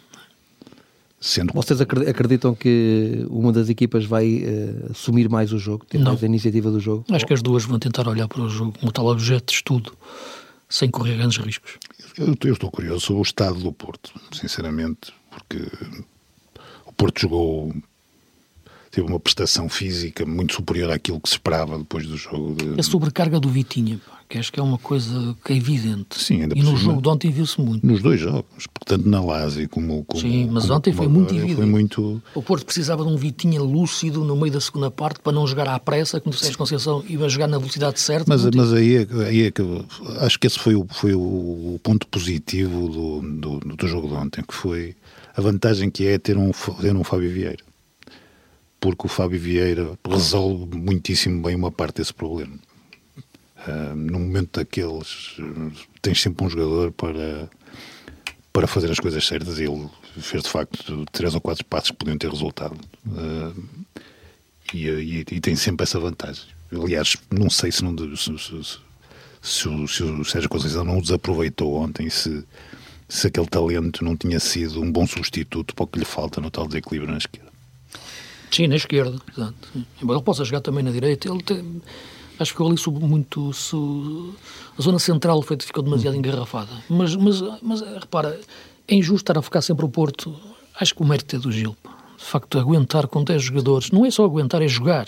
Sendo... Vocês acreditam que uma das equipas vai uh, assumir mais o jogo, ter Não. mais a iniciativa do jogo? Acho que as duas vão tentar olhar para o jogo como tal objeto de estudo, sem correr grandes riscos. Eu, eu estou curioso sobre o estado do Porto, sinceramente, porque o Porto jogou teve uma prestação física muito superior àquilo que se esperava depois do jogo. De... A sobrecarga do Vitinha, que acho que é uma coisa que é evidente. Sim, ainda E no jogo de ontem viu-se muito. Nos dois jogos, portanto na Lazio como, como Sim, mas como, ontem como foi muito evidente. Foi muito... O Porto precisava de um Vitinha lúcido no meio da segunda parte para não jogar à pressa, como disseste Conceição, e jogar na velocidade certa. Mas, mas aí, é, aí é que acho que esse foi o, foi o ponto positivo do, do, do jogo de ontem, que foi a vantagem que é ter um, ter um Fábio Vieira porque o Fábio Vieira resolve muitíssimo bem uma parte desse problema. Uh, no momento daqueles, tens sempre um jogador para, para fazer as coisas certas e ele fez de facto três ou quatro passos que podiam ter resultado. Uh, e, e, e, tem sempre essa vantagem. Aliás, não sei se, não, se, se, se, o, o Sérgio Conceição não o desaproveitou ontem, se se aquele talento não tinha sido um bom substituto para o que lhe falta no tal desequilíbrio na esquerda. Sim, na esquerda, exato. Embora ele possa jogar também na direita, ele tem, acho que ficou ali sub, muito. Sub, a zona central foi, ficou demasiado hum. engarrafada. Mas, mas, mas repara, é injusto estar a focar sempre o Porto. Acho que o mérito é do Gil. De facto, aguentar com 10 jogadores, não é só aguentar, é jogar.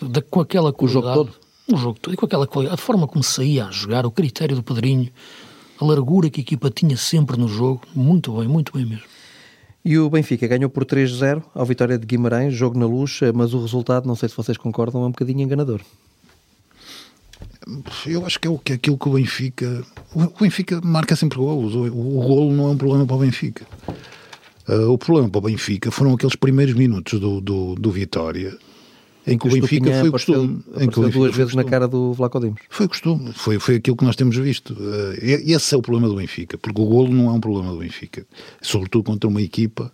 De, com aquela qualidade. O jogo todo? O jogo todo. E com aquela qualidade. A forma como saía a jogar, o critério do Pedrinho, a largura que a equipa tinha sempre no jogo. Muito bem, muito bem mesmo. E o Benfica ganhou por 3-0 ao Vitória de Guimarães, jogo na luz, mas o resultado, não sei se vocês concordam, é um bocadinho enganador. Eu acho que é, é aquilo que o Benfica. O Benfica marca sempre golos. O, o golo não é um problema para o Benfica. Uh, o problema para o Benfica foram aqueles primeiros minutos do, do, do Vitória em que o Benfica foi costume. Em que o duas vezes na cara do Vlaco Dimos. Foi costume, foi, foi aquilo que nós temos visto. Uh, esse é o problema do Benfica, porque o golo não é um problema do Benfica, sobretudo contra uma equipa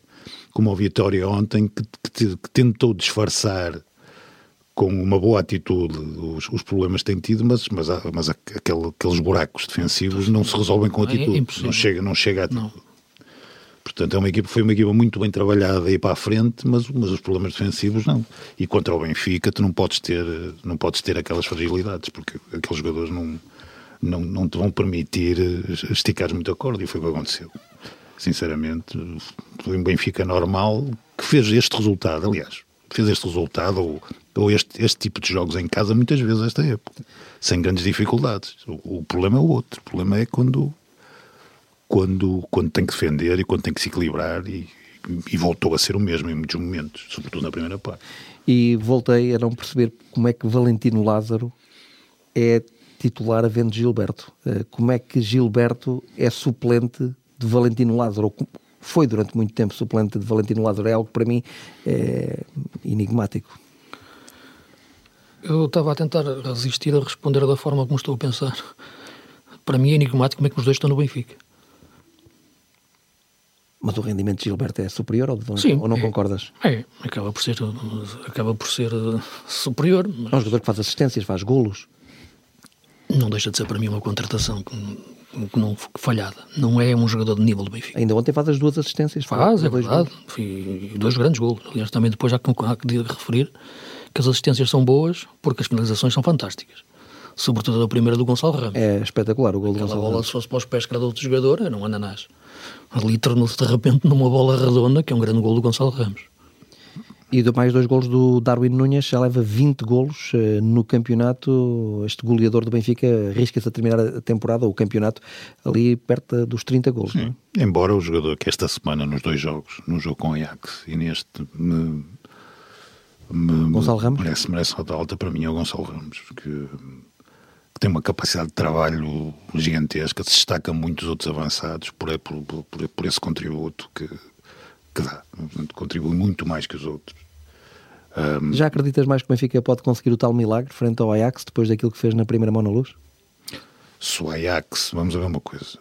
como o Vitória ontem, que, que, que tentou disfarçar com uma boa atitude os, os problemas que tem tido, mas, mas, mas aquele, aqueles buracos defensivos não se resolvem com é atitude. É não chega, não chega a atitude. Não. Portanto, é uma equipa, foi uma equipa muito bem trabalhada aí para a frente, mas, mas os problemas defensivos não. E contra o Benfica, tu não podes ter, não podes ter aquelas fragilidades, porque aqueles jogadores não, não, não te vão permitir esticar muito a corda, e foi o que aconteceu. Sinceramente, foi um Benfica normal que fez este resultado, aliás, fez este resultado, ou, ou este, este tipo de jogos em casa, muitas vezes, esta época, sem grandes dificuldades. O, o problema é o outro. O problema é quando quando, quando tem que defender e quando tem que se equilibrar e, e voltou a ser o mesmo em muitos momentos, sobretudo na primeira parte. E voltei a não perceber como é que Valentino Lázaro é titular havendo Gilberto. Eh, como é que Gilberto é suplente de Valentino Lázaro? Foi durante muito tempo suplente de Valentino Lázaro. É algo para mim é enigmático. Eu estava a tentar resistir a responder da forma como estou a pensar. Para mim é enigmático como é que os dois estão no Benfica. Mas o rendimento de Gilberto é superior ao de Valentino? Sim, ou não é, concordas? É, acaba por ser, acaba por ser eh, superior. Mas... É um jogador que faz assistências, faz golos. Não deixa de ser para mim uma contratação que, que não falhada. Não é um jogador de nível do Benfica. Ainda ontem faz as duas assistências. Faz, é verdade. E dois grandes golos. Aliás, também depois há que, há que referir que as assistências são boas porque as finalizações são fantásticas sobretudo a primeira do Gonçalo Ramos. É espetacular o gol do Gonçalo bola, Ramos. se fosse para os pés que era de outro jogador, era um ananás. Ali tornou-se de repente numa bola redonda, que é um grande gol do Gonçalo Ramos. E do mais dois golos do Darwin Nunes, já leva 20 golos uh, no campeonato. Este goleador do Benfica arrisca-se a terminar a temporada, ou o campeonato, ali perto dos 30 golos. Sim. É? Embora o jogador que esta semana, nos dois jogos, no jogo com o Ajax e neste, me, me, Gonçalo Ramos? Merece, merece nota alta para mim, é o Gonçalo Ramos, que tem uma capacidade de trabalho gigantesca, se destaca muitos outros avançados por, por, por, por esse contributo que, que dá. Contribui muito mais que os outros. Um, Já acreditas mais que o Benfica pode conseguir o tal milagre frente ao Ajax depois daquilo que fez na primeira mão na luz? Se o Ajax, vamos ver uma coisa.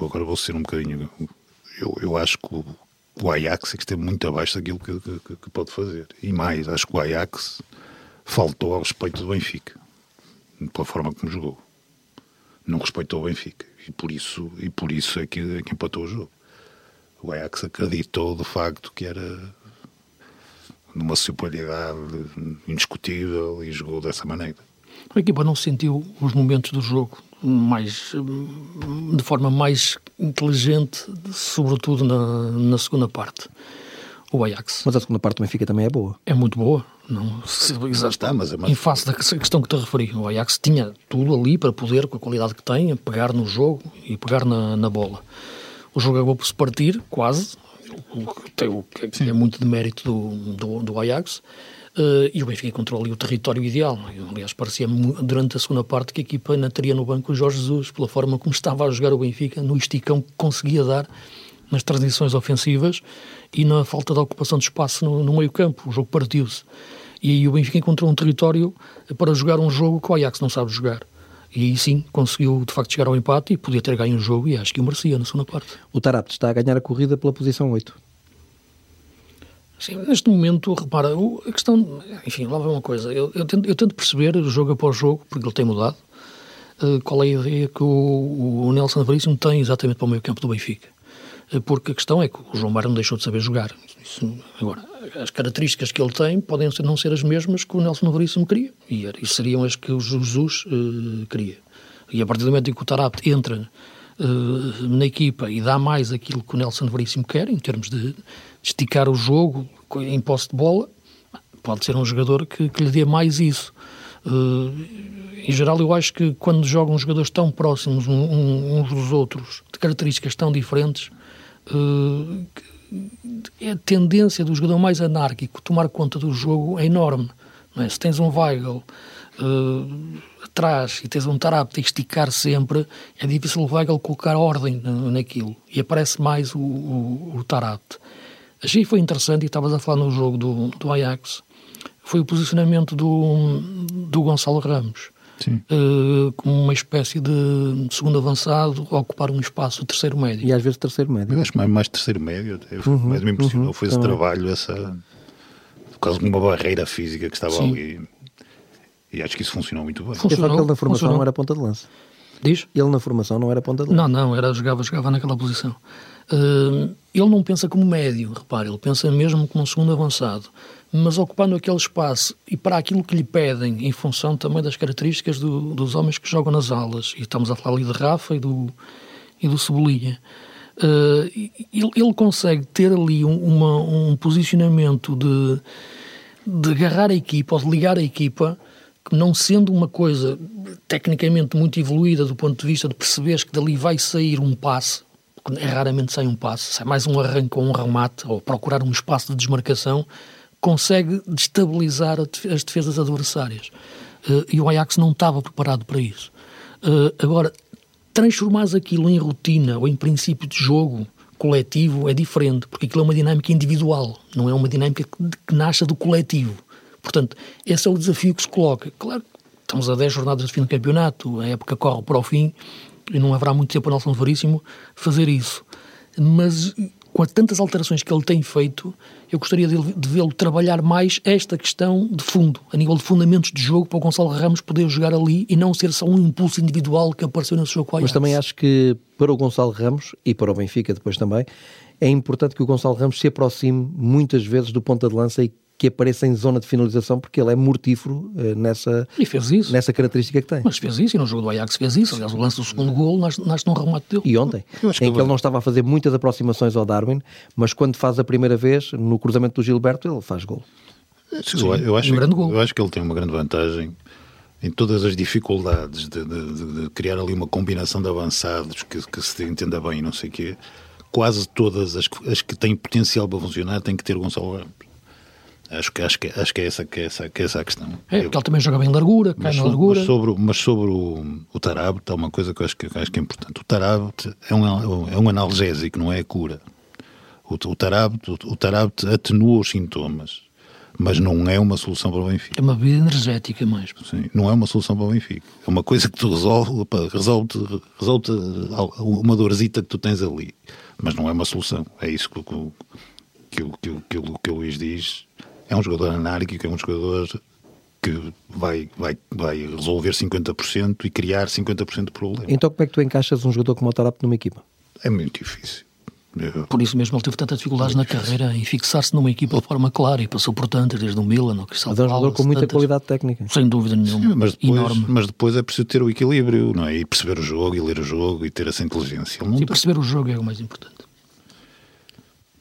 Agora vou ser um bocadinho. Eu, eu acho que o, o Ajax é que esteve muito abaixo daquilo que, que, que, pode fazer. E mais, acho que o Ajax faltou ao respeito do Benfica pela forma como jogou. Não respeitou o Benfica. E por isso, e por isso é, que, é que empatou o jogo. O Ajax acreditou de facto que era numa superioridade indiscutível e jogou dessa maneira. A equipa não sentiu os momentos do jogo mais de forma mais inteligente, sobretudo na, na segunda parte o Ajax. Mas a segunda parte do Benfica também é boa. É muito boa. Não, se, está, mas, é mas... Em face da questão que te referi, o Ajax tinha tudo ali para poder, com a qualidade que tem, pegar no jogo e pegar na, na bola. O jogo acabou por se partir, quase, o que é muito de mérito do, do, do Ajax. Uh, e o Benfica encontrou ali o território ideal. Aliás, parecia durante a segunda parte que a equipa ainda teria no banco o Jorge Jesus, pela forma como estava a jogar o Benfica, no esticão que conseguia dar nas transições ofensivas e na falta de ocupação de espaço no, no meio-campo. O jogo partiu-se. E aí o Benfica encontrou um território para jogar um jogo que o Ajax não sabe jogar. E aí sim conseguiu de facto chegar ao empate e podia ter ganho o jogo e acho que o merecia na segunda parte. O Tarapte está a ganhar a corrida pela posição 8. Sim, neste momento, repara, a questão. Enfim, lá vai uma coisa. Eu, eu, tento, eu tento perceber jogo após jogo, porque ele tem mudado. uh, qual é a ideia que o, o Nelson Veríssimo tem exatamente para o meio campo do Benfica. Porque a questão é que o João Mário não deixou de saber jogar. Isso, agora, as características que ele tem podem não ser as mesmas que o Nelson Veríssimo queria. E, e seriam as que o Jesus uh, queria. E a partir do momento em que o Tarap entra uh, na equipa e dá mais aquilo que o Nelson Veríssimo quer, em termos de esticar o jogo em posse de bola, pode ser um jogador que, que lhe dê mais isso. Uh, em geral, eu acho que quando jogam jogadores tão próximos uns dos outros, de características tão diferentes, uh, a tendência do jogador mais anárquico tomar conta do jogo é enorme. É? Se tens um Weigl uh, atrás e tens um Tarap a esticar sempre, é difícil o Weigl colocar ordem naquilo. E aparece mais o, o, o Tarap. Achei que foi interessante, e estavas a falar no jogo do, do Ajax, foi o posicionamento do, do Gonçalo Ramos. Uh, como uma espécie de segundo avançado, ocupar um espaço terceiro médio. E às vezes terceiro médio. Eu acho mais, mais terceiro médio, uhum, mais me impressionou uhum, foi esse também. trabalho, essa quase uma barreira física que estava Sim. ali. E acho que isso funcionou muito bem. Funcionou, ele na formação funcionou. não era ponta de lança. Diz? Ele na formação não era ponta de lança. Não, não, era, jogava, jogava naquela posição. Uh, ele não pensa como médio, repare, ele pensa mesmo como um segundo avançado, mas ocupando aquele espaço e para aquilo que lhe pedem, em função também das características do, dos homens que jogam nas alas. E estamos a falar ali de Rafa e do, e do Cebolinha. Uh, ele, ele, consegue ter ali um, uma, um posicionamento de, de agarrar a equipa ou de ligar a equipa que não sendo uma coisa tecnicamente muito evoluída do ponto de vista de perceberes que dali vai sair um passe, é raramente sai um passe, sai mais um arranque ou um remate, ou procurar um espaço de desmarcação, consegue destabilizar as defesas adversárias. Uh, e o Ajax não estava preparado para isso. Uh, agora, transformar aquilo em rotina ou em princípio de jogo coletivo é diferente, porque aquilo é uma dinâmica individual, não é uma dinâmica que, que nasce do coletivo. Portanto, esse é o desafio que se coloca. Claro, estamos a 10 jornadas de fim do campeonato, a época corre para o fim, e não haverá muito tempo para Nelson Veríssimo fazer isso. Mas com tantas alterações que ele tem feito, eu gostaria de, de vê-lo trabalhar mais esta questão de fundo, a nível de fundamentos de jogo, para o Gonçalo Ramos poder jogar ali e não ser só um impulso individual que apareceu nesse jogo Mas também acho que para o Gonçalo Ramos e para o Benfica depois também, é importante que o Gonçalo Ramos se aproxime muitas vezes do ponta de lança e que apareça em zona de finalização, porque ele é mortífero uh, nessa, e fez isso. nessa característica que tem. Mas fez isso, e no jogo do Ajax fez isso. Aliás, o lance do segundo gol nasce, nasce num remate dele. E ontem, em que, que ele não estava a fazer muitas aproximações ao Darwin, mas quando faz a primeira vez, no cruzamento do Gilberto, ele faz gol. Sim, eu, eu, acho, um eu acho que ele tem uma grande vantagem em todas as dificuldades de, de, de, de criar ali uma combinação de avançados que, que se entenda bem e não sei o quê. Quase todas as, as que têm potencial para funcionar têm que ter Gonçalo Ramos. Acho que, acho que, acho que, é, essa, que, é, essa, que é essa a questão. É, porque ele também joga bem largura, cai na largura. Mas sobre, mas sobre o, o Tarabt, há uma coisa que eu acho que, acho que é importante. O Tarabt é um, é um analgésico, não é a cura. O, o, Tarabt, o, o Tarabt atenua os sintomas, mas não é uma solução para o Benfica. É uma bebida energética mais. Sim, não é uma solução para o Benfica. É uma coisa que tu resolve, resolve, resolve uma dorzita que tu tens ali, mas não é uma solução. É isso que, que, que, que, que, que o Luís diz é um jogador anárquico, é um jogador que vai, vai, vai resolver 50% e criar 50% do problema. Então como é que tu encaixas um jogador como o Tarap numa equipa? É muito difícil. Por isso mesmo ele teve tantas dificuldades na carreira em fixar-se numa equipa de forma clara e passou por tantas, desde o Milan, o Crystal Mas é um jogador com muita tantas, qualidade técnica. Sem dúvida nenhuma. Sim, mas, depois, enorme. mas depois é preciso ter o equilíbrio, não é? E perceber o jogo, e ler o jogo, e ter essa inteligência. Sim, perceber o jogo é o mais importante.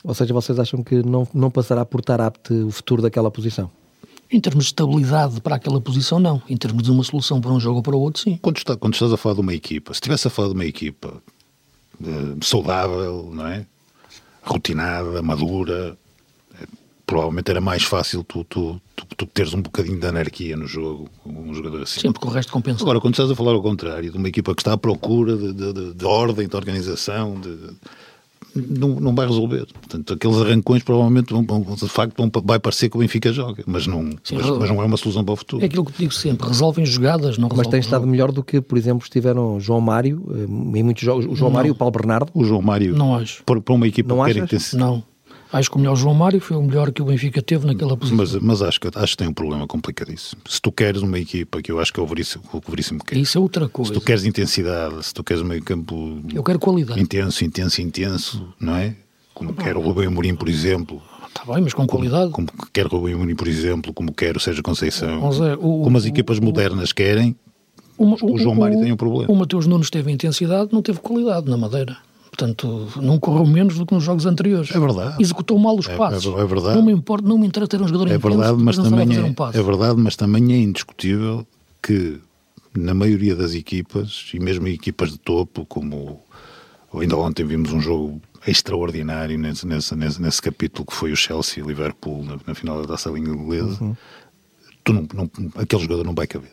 Ou seja, vocês acham que não, não passará por estar apto o futuro daquela posição? Em termos de estabilidade para aquela posição, não. Em termos de uma solução para um jogo ou para o outro, sim. Quando, está, quando estás a falar de uma equipa, se estivesse a falar de uma equipa uh, saudável, não é? rotinada, madura, é, provavelmente era mais fácil tu, tu, tu, tu, teres um bocadinho de anarquia no jogo, um jogador assim. Sempre com o resto compensa. Agora, quando estás a falar ao contrário, de uma equipa que está à procura de, de, de, de ordem, de organização, de, não, não vai resolver. Portanto, aqueles arrancões provavelmente vão, vão, de facto vão, vai parecer que o Benfica joga, mas não, Sim, mas, mas, não é uma solução para o futuro. É aquilo que digo sempre, resolvem jogadas, não resolvem. Mas tem estado melhor do que, por exemplo, estiveram João Mário, eh, em muitos jogos, o João não. Mário e o Paulo Bernardo. O João Mário, não acho. Para, uma equipa não que quer Não. Acho que o melhor João Mário foi o melhor que o Benfica teve naquela posição. Mas, mas acho, que, acho que tem um problema complicadíssimo. Se tu queres uma equipa, que eu acho que é o Veríssimo, o Veríssimo quer. Isso é outra coisa. Se tu queres intensidade, se tu queres um meio campo... Eu quero qualidade. Intenso, intenso, intenso, não é? Como quer o Rubem Amorim, por exemplo. Está bem, mas com qualidade. Como, como quer o Rubem Amorim, por exemplo, como quer o Sérgio Conceição. Zé, o, como as equipas o, modernas querem, o, o João Mário tem um problema. O Mateus Nunes teve intensidade, não teve qualidade na Madeira. Portanto, não correu menos do que nos jogos anteriores. É verdade. Executou mal os passos. É, é, é verdade. Não me importa, não me interessa ter um jogador é verdade, mas também é, um é verdade, mas também é indiscutível que na maioria das equipas, e mesmo em equipas de topo, como ainda ontem vimos um jogo extraordinário nesse, nesse, nesse, nesse capítulo que foi o Chelsea e Liverpool na, na final da taça inglesa, uhum. tu não, não, aquele jogador não vai caber.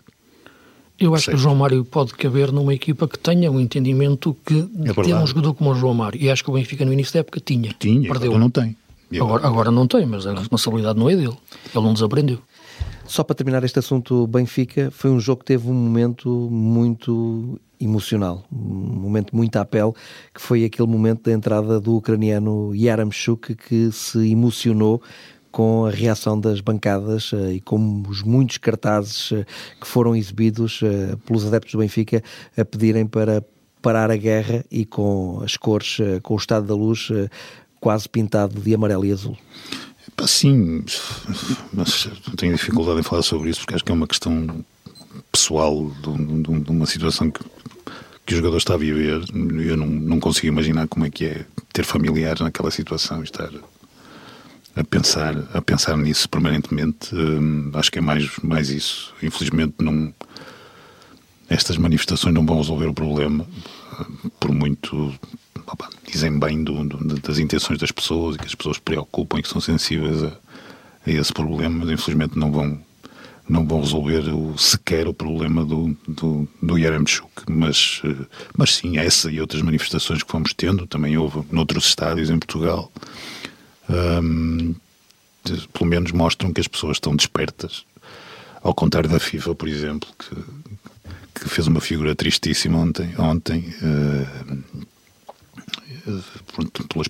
Eu acho que o João Mário pode caber numa equipa que tenha um entendimento que é ter um jogador como o João Mário. E acho que o Benfica no início da época tinha. Tinha, perdeu. não tem. Agora, agora não tem, mas a responsabilidade não é dele. Ele não desaprendeu. Só para terminar este assunto, Benfica foi um jogo que teve um momento muito emocional, um momento muito à pele, que foi aquele momento da entrada do ucraniano Yaramchuk, que se emocionou com a reação das bancadas uh, e com os muitos cartazes uh, que foram exibidos uh, pelos adeptos do Benfica a pedirem para parar a guerra e com as cores, com o estado da luz quase pintado de amarelo e azul. Sim, mas tenho dificuldade em falar sobre isso porque acho que é uma questão pessoal de, de, de uma situação que, que o jogador está a viver. Eu não, não consigo imaginar como é que é ter familiares naquela situação e estar a pensar, a pensar nisso permanentemente. Hum, acho que é mais, mais isso. Infelizmente, não, estas manifestações não vão resolver o problema, hum, por muito opa, dizem bem do, do, das intenções das pessoas e que as pessoas preocupam e que são sensíveis a, a esse problema, mas infelizmente não vão não vão resolver o, sequer o problema do, do, do Yaremchuk, mas, hum, mas sim, essa e outras manifestações que fomos tendo, também houve noutros estádios em Portugal, um, pelo menos mostram que as pessoas estão despertas. Ao contrário da FIFA, por exemplo, que, que fez uma figura tristíssima ontem, ontem uh,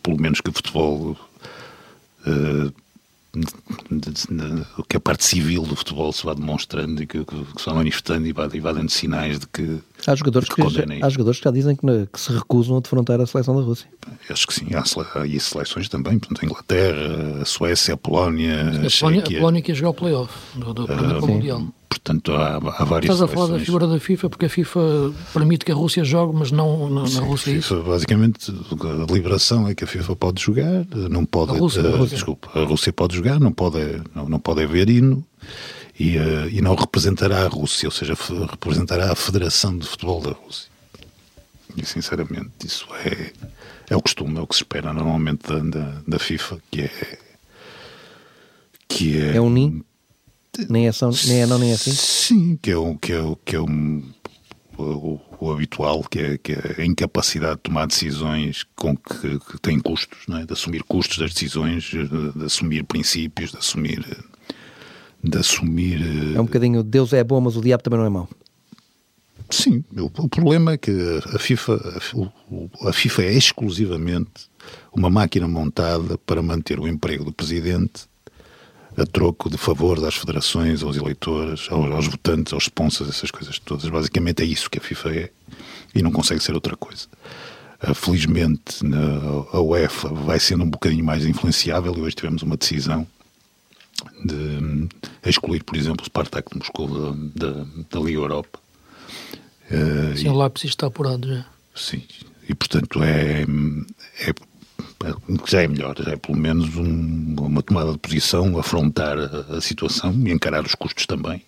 pelo menos que o futebol uh, que a parte civil do futebol se vá demonstrando e que, que, que se vá manifestando e vá, e vá dando sinais de que há jogadores que, que já, há jogadores que já dizem que, que, se recusam a defrontar a seleção da Rússia. Acho que sim, há, há seleções também portanto, a Inglaterra, a Suécia, a Polónia a, Polónia, a Polónia que ia jogar o playoff do, do, do uh, Mundial Portanto, há, há várias Estás a falar da figura da FIFA porque a FIFA permite que a Rússia jogue, mas não na, Sim, Rússia. A FIFA, basicamente, a deliberação é que a FIFA pode jogar, não pode. A Rússia, uh, a Rússia. Desculpa, a Rússia pode jogar, não pode, não, não pode haver hino e, uh, e não representará a Rússia, ou seja, representará a Federação de Futebol da Rússia. E sinceramente, isso é, é o costume, é o que se espera normalmente da, da, da FIFA, que é. Que é, é um ninho? Nem é, só, nem é não, nem é assim? Sim, que é, o, que é, que é o, o, o habitual, que é, que é a incapacidade de tomar decisões com que, que têm custos, não é? de assumir custos das decisões, de, de assumir princípios, de assumir. De assumir. É um bocadinho Deus é bom, mas o diabo também não é mau. Sim, o, o problema é que a FIFA, a, a FIFA é exclusivamente uma máquina montada para manter o emprego do presidente a troco de favores às federações, aos eleitores, aos, aos, votantes, aos sponsors, essas coisas todas. Basicamente é isso que a FIFA é e não consegue ser outra coisa. Uh, felizmente a UEFA vai sendo um bocadinho mais influenciável e hoje tivemos uma decisão de um, excluir, por exemplo, o Spartak de Moscou da, da, da Liga Europa. Uh, sim, e, o Leipzig está apurado já. Sim, e portanto é, é que já é melhor, já é pelo menos um, uma tomada de posição, afrontar a, a, situação e encarar os custos também.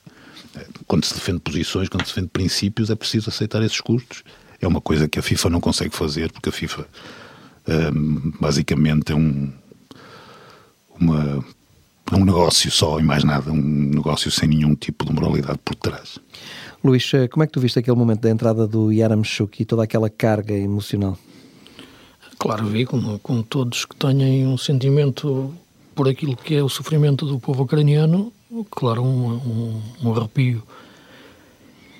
Quando se defende posições, quando se defende princípios, é preciso aceitar esses custos. É uma coisa que a FIFA não consegue fazer, porque a FIFA um, basicamente é um, uma, é um negócio só e mais nada, um negócio sem nenhum tipo de moralidade por trás. Luís, eh, como é que tu viste aquele momento da entrada do Yaramchuk e toda aquela carga emocional? Claro, vi, como, como todos que tenham um sentimento por aquilo que é o sofrimento do povo ucraniano, claro, um, um, um arrepio.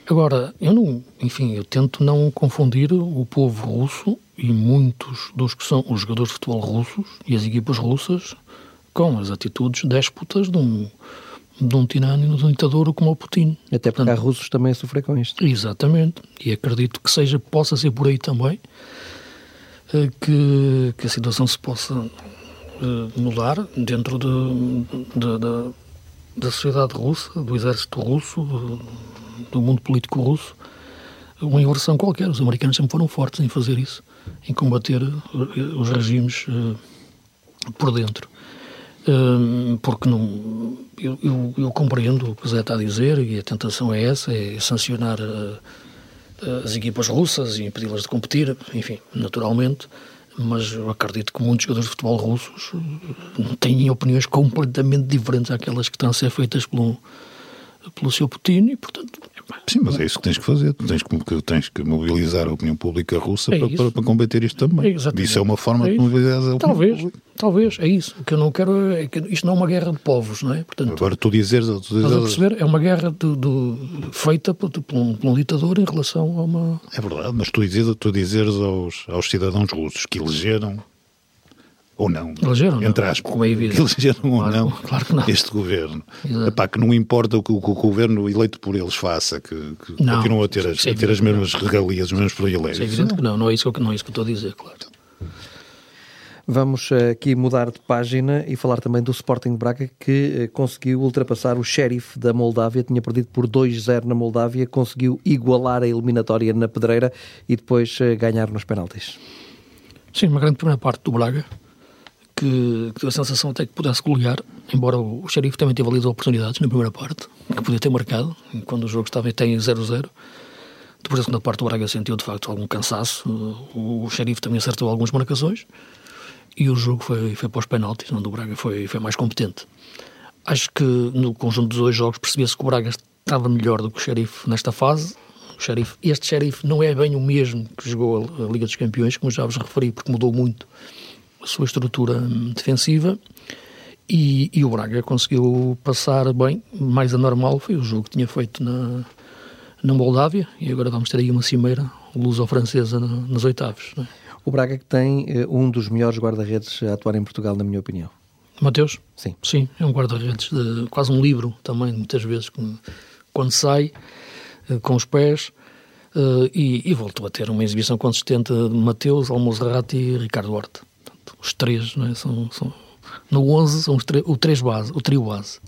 Agora, eu não, enfim, eu tento não confundir o povo russo e muitos dos que são os jogadores de futebol russos e as equipas russas com as atitudes déspotas de um, de um tirano, de um ditador como o Putin. Até porque Portanto, há russos também a sofrer com isto. Exatamente. E acredito que seja, possa ser por aí também que, que a situação se possa eh, mudar dentro de, de, de, da sociedade russa, do exército russo, do, do mundo político russo, uma inversão qualquer. Os americanos sempre foram fortes em fazer isso, em combater eh, os regimes por dentro. Porque não, eu, eu, eu, compreendo o que o Zé está a dizer e a tentação é essa, é sancionar as equipas russas e impedi-las de competir, enfim, naturalmente, mas eu acredito que muitos jogadores de futebol russos têm opiniões completamente diferentes àquelas que estão a ser feitas pelo, pelo seu Putin e, portanto... Sim, mas é isso que tens que fazer. Tens que, tens que mobilizar a opinião pública russa é para, para, para, combater isto também. É isso é uma forma é de mobilizar a opinião Talvez, pública. Talvez, é isso. O que eu não quero é que isto não é uma guerra de povos, não é? Portanto, Agora tu dizeres... Tu dizeres... a perceber? É uma guerra de, de, feita por, por, um, por, um, ditador em relação a uma... É verdade, mas tu dizeres, tu dizeres aos, aos cidadãos russos que elegeram ou não, elegeram, entre aspas, como é evidente. elegeram claro, ou não, claro que não este governo. Epá, que não importa o que o, que o, governo eleito por eles faça, que, que não, continuam a ter, as, é a ter as mesmas regalias, os mesmos privilégios. É evidente que não, não é isso que, não é isso que eu estou a dizer, claro. Vamos eh, aqui mudar de página e falar também do Sporting de Braga que eh, conseguiu ultrapassar o Sheriff da Moldávia, tinha perdido por 2-0 na Moldávia, conseguiu igualar a eliminatória na Pedreira e depois eh, ganhar nos penaltis. Sim, uma grande primeira parte do Braga, que, que deu a sensação até que pudesse golear, embora o, o Sheriff também teve ali oportunidades na primeira parte, que podia ter marcado, quando o jogo estava em 0-0. Depois da segunda parte o Braga sentiu de facto algum cansaço, o, o Sheriff também acertou algumas marcações, e o jogo foi, foi para os penaltis, onde o Braga foi, foi mais competente. Acho que no conjunto dos dois jogos percebia-se que o Braga estava melhor do que o Xerife nesta fase. O Xerife, este Xerife não é bem o mesmo que jogou a Liga dos Campeões, como já vos referi, porque mudou muito sua estrutura defensiva. E, e, o Braga conseguiu passar bem, mais anormal foi o jogo que tinha feito na, na Moldávia, e agora vamos ter aí uma cimeira luso-francesa nas oitavas. É? O Braga que tem uh, um dos melhores guarda-redes a atuar em Portugal, na minha opinião. Mateus? Sim. Sim, é um guarda-redes, quase um livro também, muitas vezes, quando sai, uh, com os pés, uh, e, e, voltou a ter uma exibição consistente de Mateus, Almozerati e Ricardo Horta. Os três, não é? são, são, no 11, são os o, três base, o trio base.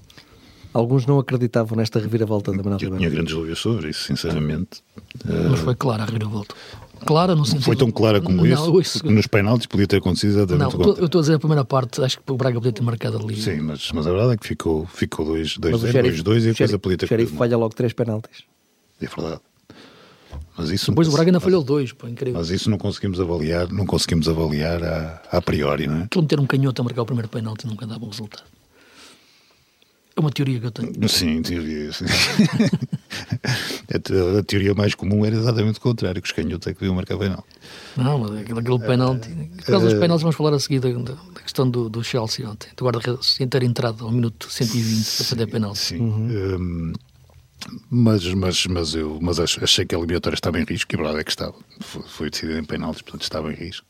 Alguns não acreditavam nesta reviravolta da Manuel Eu tinha grandes dúvidas sobre isso, sinceramente. Mas foi clara a reviravolta clara no sentido... Não foi tão clara como não, isso, porque nos penaltis podia ter acontecido exatamente não, Eu estou a dizer a primeira parte, acho que o Braga podia ter marcado ali. Sim, mas, mas a verdade é que ficou 2-2 ficou dois, dois, dois, dois, e a coisa podia ter... O Xerife falha logo três penaltis. É verdade. Mas isso Depois o Braga ainda falhou dois, pô, incrível. Mas isso não conseguimos avaliar, não conseguimos avaliar a, a priori, não é? Aquilo meter um canhoto a marcar o primeiro penalti nunca dá bom resultado. É uma teoria que eu tenho. Sim, teoria. Sim. a, teoria mais comum era exatamente o contrário, que os canhotos é que deviam marcar penalti. Não, mas aquele, aquele penalti. Por causa dos penaltis, vamos falar a seguir da, da questão do, do Chelsea ontem. Do guarda-redes ter entrado ao minuto 120 para fazer penalti. Sim. Uhum. Um, mas, mas, mas eu mas achei que a eliminatória estava em risco, e a verdade é que estava. Foi, foi decidida em penaltis, portanto estava em risco.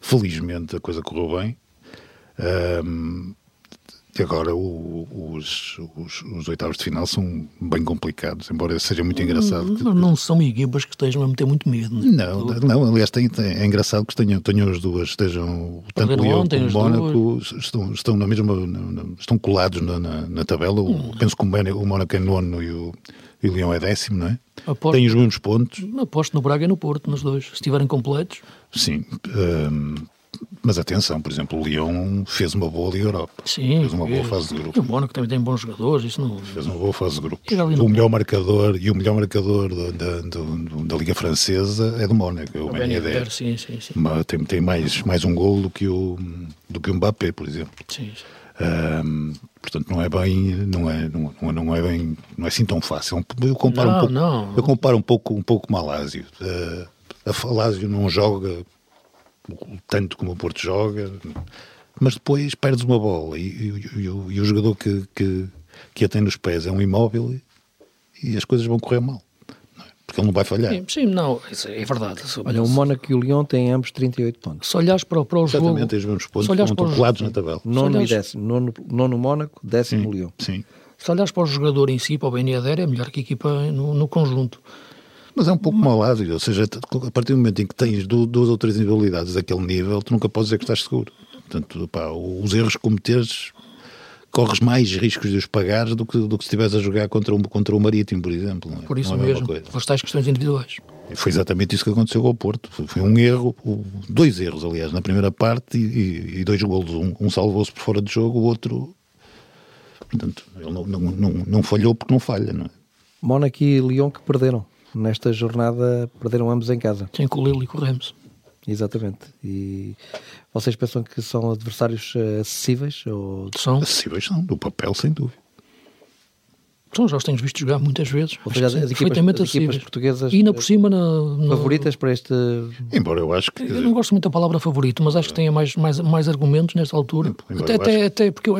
Felizmente a coisa correu bem. Um, e agora o, os, os, os, oitavos de final são bem complicados, embora seja muito engraçado. Não, não são equipas que estejam a meter muito medo. Não, não, não aliás, tem, tem, é engraçado que tenham, tenham as duas, estejam tanto o Leão como o Mónaco estão, estão na mesma, estão colados na, na, na tabela. Hum. Penso que o Mónaco é nono e o, e o Leão é décimo, não é? Aposto, Tem os mesmos pontos. Aposto no Braga e no Porto, nos dois, se estiverem completos. Sim. Um, mas atenção, por exemplo, o Lyon fez uma boa Liga Europa. Sim. Fez uma boa fase de grupo. E o Mónaco também tem bons jogadores. Isso não... Fez uma boa fase de grupo. O melhor marcador e o melhor marcador da, da, da Liga Francesa é do Mónaco, é o, Ben Yedder. Sim, sim, sim. Mas tem, tem mais, mais um gol do que o, do que o Mbappé, por exemplo. Sim, sim. Portanto não é bem não é não, é, não é bem não é assim tão fácil eu comparo não, um pouco não. eu comparo um pouco um pouco com a Lásio uh, a Lásio não joga tanto como o Porto joga, mas depois perdes uma bola e, e, e, o, e o, jogador que, que, que a tem nos pés é um imóvel e as coisas vão correr mal. É? que ele não vai falhar. Sim, sim, não, isso é verdade. Olha, o Mónaco e o Lyon têm ambos 38 pontos. Se olhares para, para o jogo... Exatamente, os mesmos pontos, estão para colados na tabela. Nono e olhares- décimo. Nono, nono Mónaco, décimo Lyon. Sim. Se olhares para o jogador em si, para o Ben Yedder, é melhor que a equipa no, no conjunto. Mas é um pouco mau lado, ou seja, a partir do momento em que tens du- duas ou três individualidades daquele nível, tu nunca podes dizer que estás seguro. Portanto, pá, os erros que cometeres, corres mais riscos de os pagares do que, do que se estiveres a jogar contra um, contra o Marítimo, por exemplo. Não é? Por isso não é mesmo, coisa. pelas tais questões individuais. Foi exatamente isso que aconteceu com o Porto. Foi, um erro, dois erros, aliás, na primeira parte e, e- e dois golos. Um, um salvou-se por fora de jogo, o outro. Portanto, ele não, não, não, não falhou porque não falha, não é? Mónaco e Lyon que perderam. Nesta jornada perderam ambos em casa. Tem com o Lille e com o Rams. Exatamente. E vocês pensam que são adversários eh, acessíveis? Ou... São, Acessíveis são, do papel, sem dúvida. são já os temos visto jogar muitas vezes. Ou seja, as equipas- perfeitamente as equipas acessíveis. portuguesas, E ainda eh, por cima, na, na- favoritas para este. Embora eu acho que. Eu não gosto muito da palavra favorito, mas acho que tenha mais, mais, mais argumentos nesta altura. Embora Até, eu até, acho- até porque eu-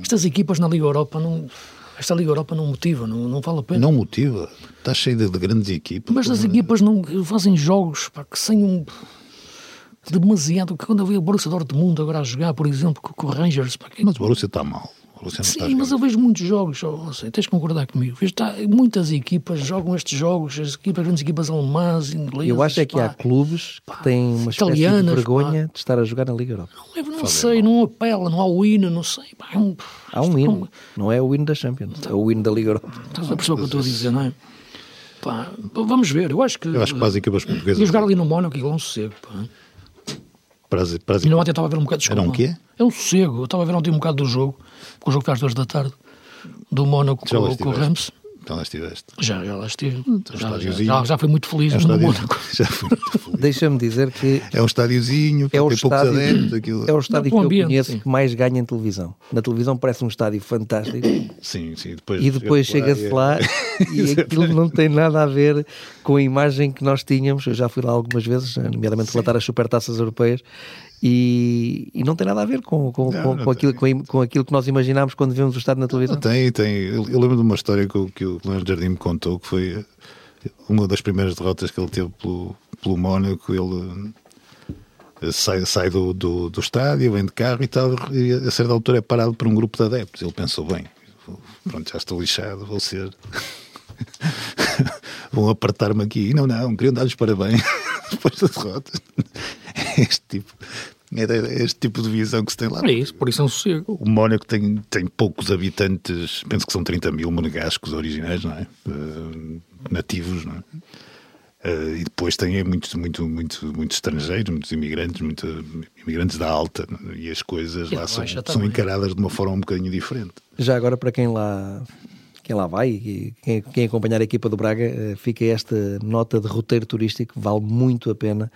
estas equipas na Liga Europa não. Esta Liga Europa não motiva, não, não vale a pena. Não motiva. Está cheio de, de grandes equipas. Mas as equipas não fazem jogos pá, que sem um. demasiado. Quando eu vi o Borussia Dortmund agora a jogar, por exemplo, com, com o Rangers. Pá, que- Mas o Borussia está mal. O Borussia não está a Sim, mas eu vejo muitos jogos, não sei, tens de concordar comigo. Vejo, tá, muitas equipas jogam estes jogos, as equipas, grandes equipas alemãs, inglesas. Eu acho é que pá. há clubes que têm uma espécie de vergonha de estar a jogar na Liga Europa. Não, não sei, não apela, não há o hino, não sei. Pá, é um- Há um hino, não é o hino da Champions, é o hino da Liga Europa. Estás a perceber o que eu estou a dizer, não é? Pá, vamos ver, eu acho que. Eu acho que as equipas portuguesas. Ia jogar ali no Mónaco e lá um sossego. Pá. E não ontem estava a ver um bocado de Era um desculpa. quê? É um sossego. Eu estava a ver ontem um bocado do jogo, porque o jogo está às duas da tarde, do Mónaco com, com o? Rams. Então lá estiveste. Já, já lá estive. Já, já, estádiozinho. já, já fui muito feliz É um no estádio- Mónaco. Já foi muito feliz. Deixa-me dizer que É um estádiozinho, é o tem poucos estádio, adeptos. Aquilo... é o estádio o que eu ambiente, conheço sim. que mais ganha em televisão. Na televisão parece um estádio fantástico Sim, sim. Depois e depois chega-se é- lá e aquilo não tem nada a ver com a imagem que nós tínhamos. Eu já fui lá algumas vezes, nomeadamente relatar as supertaças europeias. E, e não tem nada a ver com, com, Não, com, não com aquilo, com, com aquilo que nós imaginámos quando vemos o estádio na televisão. Tem, tem. Eu, eu lembro de uma história que, o- que o Leandro Jardim me contou, que foi uma das primeiras derrotas que ele teve pelo, pelo Mónaco. Ele eh, sai, sai do, do, do estádio, vem de carro e tal, e a certa altura é parado por um grupo de adeptos. Ele pensou, bem, pronto, já estou lixado, vou ser... Vão apertar-me aqui. Não, não, queriam dar-lhes parabéns depois da derrota. Este tipo, é este tipo de visão que se tem lá. É isso, por isso é um sossego. O Mónaco tem, tem poucos habitantes, penso que são 30 mil monegascos originais, não é? Eh, nativos, não é? Eh, e depois tem muitos, muito, muito, muitos estrangeiros, muitos imigrantes, muito, imigrantes da alta, é? e as coisas E lá são, são encaradas de uma forma um bocadinho diferente. Já agora, para quem lá, quem lá vai e quem, quem acompanhar a equipa do Braga, eh, fica esta nota de roteiro turístico, vale muito a pena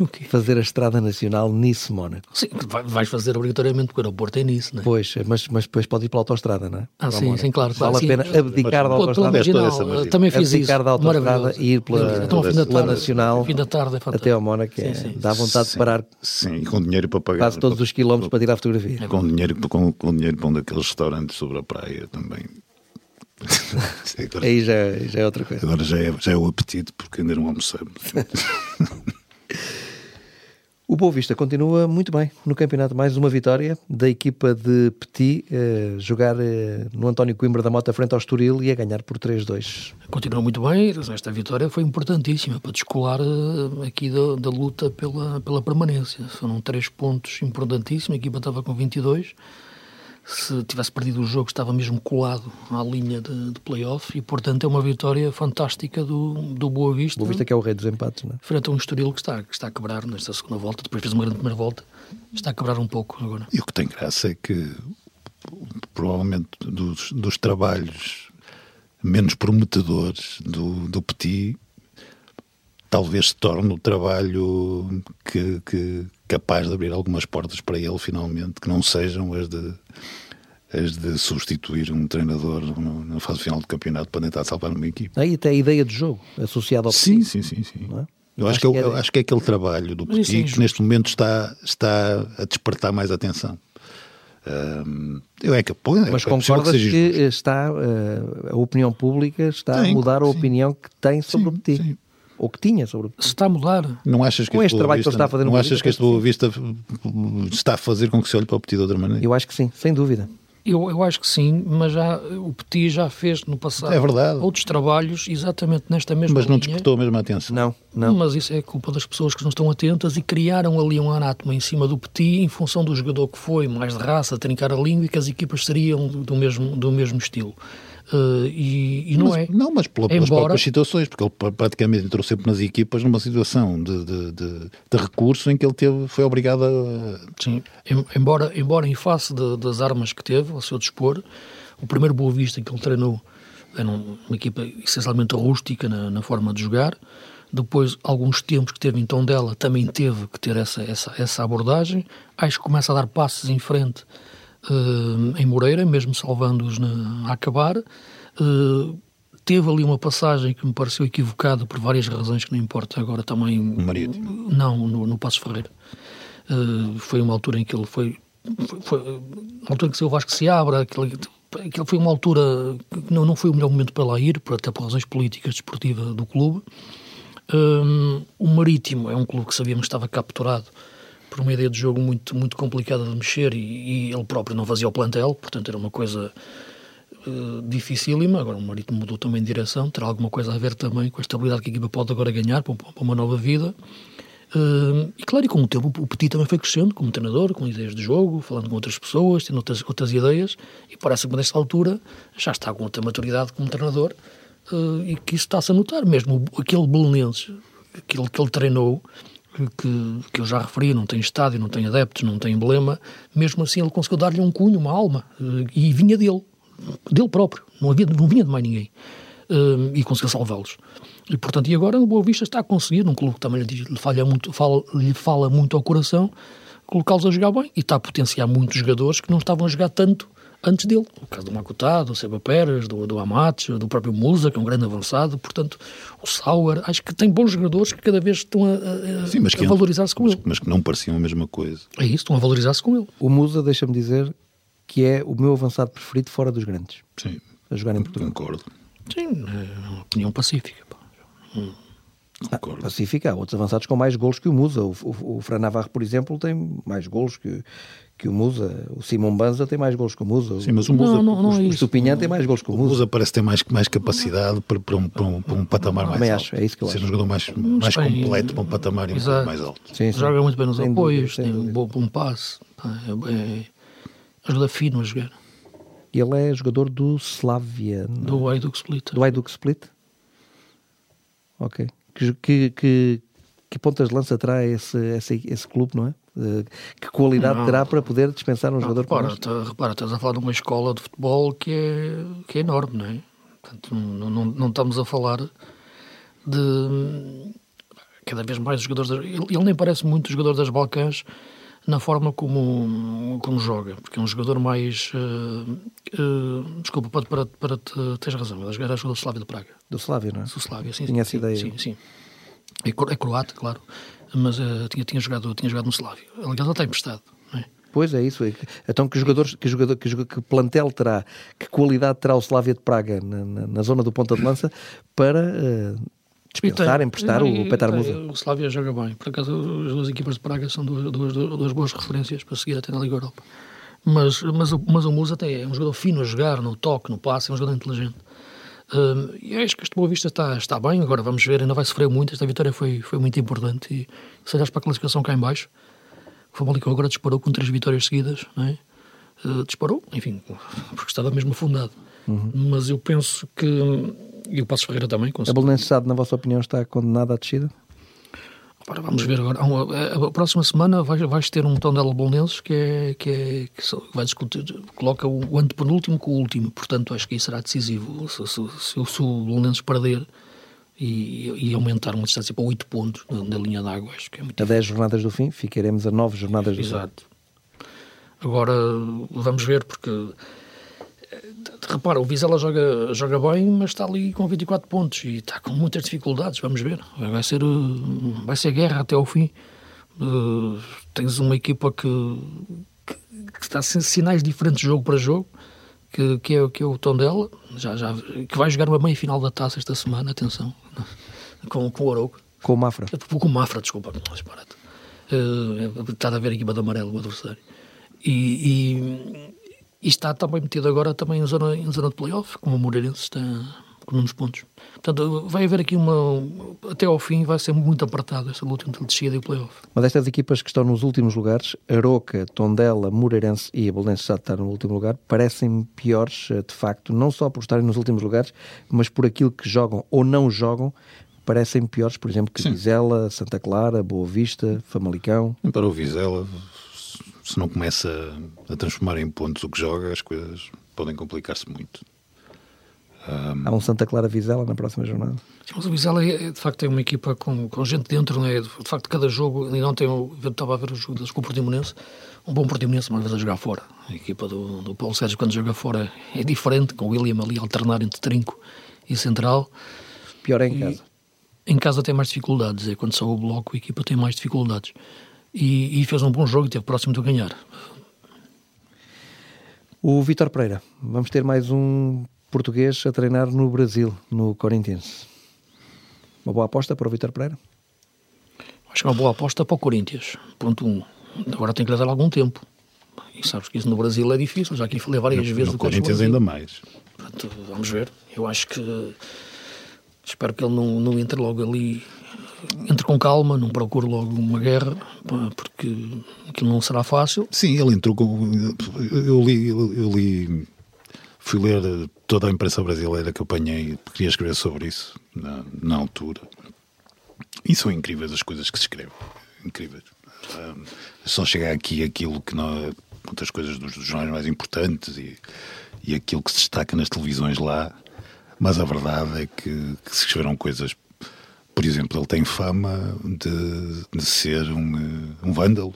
O quê? fazer a Estrada Nacional Nice-Mónaco. Sim, vai- vais fazer obrigatoriamente porque o aeroporto é nisso, não é? Pois, mas, mas depois pode ir pela autostrada, não é? Ah, Para sim, sim, claro, claro, Vale sim. a pena abdicar da Pela- pela autostrada. Essa margem. também fiz isso. abdicar da autostrada e ir pela, Então, ao fim da pela tarde, Nacional fim da tarde é até ao Mónaco. é- Sim, sim. Dá vontade de parar Sim, e com dinheiro para pagar. quase todos os quilómetros para tirar a fotografia. Com dinheiro, com, com dinheiro para um daqueles restaurantes sobre a praia também. agora, Aí já, já é outra coisa. agora já, é, já é o apetite, porque ainda não almoçamos. O Boa Vista continua muito bem no campeonato. Mais uma vitória da equipa de Petit, eh, jogar eh, no António Coimbra da Mota frente ao Estoril e a ganhar por 3-2. Continua muito bem, esta vitória foi importantíssima para descolar eh, aqui da, da luta pela, pela permanência. Foram três pontos importantíssimos, a equipa estava com 22. Se tivesse perdido o jogo, estava mesmo colado à linha de, de play-off e, portanto, é uma vitória fantástica do, do Boa Vista. Boa Vista que é o rei dos empates, não é? Frente a um Estoril que está, que está a quebrar nesta segunda volta, depois fez uma grande primeira volta, está a quebrar um pouco agora. E o que tem graça é que provavelmente dos, dos trabalhos menos prometedores do, do Petit talvez se torne o trabalho que, que capaz de abrir algumas portas para ele finalmente, que não sejam as de as de substituir um treinador na fase final do campeonato para tentar salvar uma equipe. Aí até a ideia de jogo associada ao Sim, sim, sim, sim. é? Eu acho, Acho que, é é- eu acho que é aquele trabalho do é Petit que neste momento está, está a despertar mais atenção. Uh, eu é que apoio. Mas é concordas que, que está, uh, a opinião pública está a mudar a opinião que tem sobre sim, o Petit? Sim. Ou que tinha sobre o Petit? Se está a mudar. Não achas que com este, trabalho que ele está a fazer Não achas que este Boa Vista está a fazer com que se olhe para o Petit de outra maneira? Eu acho que sim, sem dúvida. Eu, eu acho que sim, mas já o Petit já fez no passado é verdade. outros trabalhos exatamente nesta mesma Mas não linha. despertou a mesma atenção. Não, não. Mas isso é culpa das pessoas que não estão atentas e criaram ali um anátema em cima do Petit em função do jogador que foi, mais de raça, trincar a língua e que as equipas seriam do mesmo, do mesmo estilo. Uh, e, e, não mas, é. Não, mas pela, pelas Embora... próprias situações, porque ele praticamente entrou sempre nas equipas numa situação de, de, de, de recurso em que ele teve, foi obrigado a. Sim, embora, embora em face de, das armas que teve ao seu dispor, o primeiro Boa Vista que ele treinou era uma equipa essencialmente rústica na, na forma de jogar. Depois, alguns tempos que teve tom dela, também teve que ter essa, essa, essa abordagem. Acho que começa a dar passos em frente em Moreira, mesmo salvando-os a acabar. Uh, teve ali uma passagem que me pareceu equivocada por várias razões que não importa agora também. Marítimo? Não, no, no Passo Ferreira. Uh, foi uma altura em que ele foi. foi, foi uma altura em que o Vasco se abra, aquele, aquele foi uma altura que não, não foi o melhor momento para lá ir, até por razões políticas desportivas do clube. o Marítimo é um clube que sabíamos que estava capturado por uma ideia de jogo muito, muito complicada de mexer e, e ele próprio não fazia o plantel, portanto era uma coisa uh, dificílima. Agora o Marítimo mudou também de direção, terá alguma coisa a ver também com a estabilidade que a equipa pode agora ganhar para, uma nova vida. Uh, e claro, e com o tempo o Petit também foi crescendo como treinador, com ideias de jogo, falando com outras pessoas, tendo outras, outras ideias, e parece que nesta altura já está com outra maturidade como treinador uh, e que isso está-se a notar. Mesmo aquele Belenenses, aquele que ele treinou, que, que eu já referi, não tem estádio, não tem adeptos, não tem emblema, mesmo assim ele conseguiu dar-lhe um cunho, uma alma, eh, e vinha dele, dele próprio, não, havia, não vinha de mais ninguém, eh, e conseguiu salvá-los. E, portanto, e agora o Boa Vista está a conseguir, num clube que também lhe, falha muito, fala, lhe fala muito ao coração, colocá-los a jogar bem, e está a potenciar muitos jogadores que não estavam a jogar tanto antes dele. O caso do Makutá, do Seba Pérez, do, do Amates, do próprio Musa, que é um grande avançado. Portanto, o Sauer, acho que tem bons jogadores que cada vez estão a, a, a valorizar-se com mas, ele. Mas que não pareciam a mesma coisa. É isso, estão a valorizar-se com ele. O Musa, deixa-me dizer, que é o meu avançado preferido fora dos grandes. Sim. A jogar em Portugal. Concordo. Sim, é uma opinião pacífica. Hum. Ah, pacífica, há outros avançados com mais golos que o Musa. O, o, o Fran Navarro, por exemplo, tem mais golos que, que o Musa. O Simão Banza tem mais gols que o Musa. Sim, mas o Musa, não, não, não o, é tem mais gols que o Musa. O Musa parece ter mais, mais capacidade para, para, um, para, um, para um patamar mais Também alto. acho, é isso que eu Ser acho. um jogador mais, mais bem, completo para um patamar um mais alto. Sim, sim. Joga muito bem nos Sem apoios, dúvida, tem um bom, bom passe, é, é, ajuda fino a jogar. Ele é jogador do Slavia. não é? Do Hajduk Split. Do Hajduk Split? Ok. Que, que, que, pontas de lança terá esse, esse, esse clube, não é? Eh, Que qualidade Não. terá para poder dispensar um jogador como repara, este? tá- repara, estás a falar de uma escola de futebol que é, que é enorme, não é? Portanto, não, não, não estamos a falar de cada vez mais os jogadores. das- Ele, ele nem parece muito jogador das Balcãs na forma como, como joga, porque é um jogador mais. eh, eh, desculpa, para, para, para te, tens razão, ele era jogador do Slavia de Praga. Do Slavia, não é? Do Slavia, sim. Tinha sim, essa ideia. Sim, sim. É, é croata, claro, mas eh, tinha, tinha, jogado, tinha jogado no Slavia. Aliás, ele está emprestado, não é? Pois é isso. é Então que jogadores, que jogador, que, joga- que plantel terá, que qualidade terá o Slavia de Praga na, na- na zona do ponta de lança para eh, dispensar, emprestar o, o Petar Musa? O Slavia joga bem. Por acaso, as duas equipas de Praga são duas, duas, duas boas referências para seguir até na Liga Europa. Mas, mas, o- mas o Musa até é um jogador fino a jogar, no toque, no passe, é um jogador inteligente. Hum, e acho que este Boa Vista está, está bem. Agora vamos ver, ainda vai sofrer muito. Esta vitória foi, foi muito importante. E se olhares para a classificação cá em baixo, o Famalicão agora disparou com três vitórias seguidas, não é? Uh, disparou, enfim, porque estava mesmo afundado. Mas eu penso que. E o Passos Ferreira também A. Belenenses Sade, na vossa opinião, está condenada à descida? Ora, vamos ver agora. Uma- A próxima semana vais, vais ter um Tondela Bolonenses que, é, que, é, que vai discutir, coloca o antepenúltimo com o último. Portanto, acho que isso será decisivo. Se, se, se, se o Bolonenses perder e, e aumentar uma distância para 8 pontos na, linha d'água, acho que é muito A 10 jornadas do fim, ficaremos a 9 jornadas do fim. Exato. Agora vamos ver, porque repara, o Vizela joga, joga bem, mas está ali com 24 pontos e está com muitas dificuldades. Vamos ver. Vai ser, eh, vai ser guerra até ao fim. Eh, tens uma equipa que, que, que está sem sinais diferentes jogo para jogo, que, que, é, que é o tom dela, já, já, que vai jogar uma meia final da taça esta semana, atenção, com, com o Arouca. Com o Mafra. Com o Mafra, desculpa, disparate. Uh, está a ver a equipa de amarelo, o adversário. E, e, e, está também metido agora também em zona, em zona de playoff, como o Moreirense está com uns pontos. Portanto, vai haver aqui uma. Até ao fim vai ser muito apertado essa luta entre descida e o playoff. Uma destas equipas que estão nos últimos lugares, Aroca, Tondela, Moreirense e a Belenenses já está no último lugar, parecem piores, eh, de facto, não só por estarem nos últimos lugares, mas por aquilo que jogam ou não jogam, parecem piores, por exemplo, que Sim. Vizela, Santa Clara, Boa Vista, Famalicão. Para o Vizela, se não começa a transformar em pontos o que joga, as coisas podem complicar-se muito. Um... Há um Santa Clara Vizela na próxima jornada. Sim, mas o Vizela é, de facto é uma equipa com, com gente dentro, não é? De facto, cada jogo, e ontem eu estava a ver o jogo com o Portimonense, um bom Portimonense, uma vez a jogar fora. A equipa do, do Paulo Sérgio, quando joga fora, é diferente, com o William ali a alternar entre trinco e central. Pior é em e, casa. Em casa tem mais dificuldades, é quando só o bloco a equipa tem mais dificuldades. E, e fez um bom jogo e esteve próximo de ganhar. O Vitor Pereira, vamos ter mais um português a treinar no Brasil, no Corinthians. Uma boa aposta para o Vitor Pereira? Acho que é uma boa aposta para o Corinthians. Ponto 1. Um. Agora tem que lhe dar algum tempo. E sabes que isso no Brasil é difícil, já que falei várias no, vezes no Corinthians ainda mais. Portanto, vamos ver. Eu acho que espero que ele não, não entre logo ali, entre com calma, não procure logo uma guerra, porque aquilo não será fácil. Sim, ele entrou com. Eu li, eu li fui ler toda a imprensa brasileira que eu apanhei, queria escrever sobre isso na, na altura. E são incríveis as coisas que se escrevem. Incríveis. Um, só chegar aqui aquilo que não. Muitas coisas dos, dos jornais mais importantes e, e aquilo que se destaca nas televisões lá mas a verdade é que, que se escreveram coisas. Por exemplo, ele tem fama de, de ser um, um vândalo.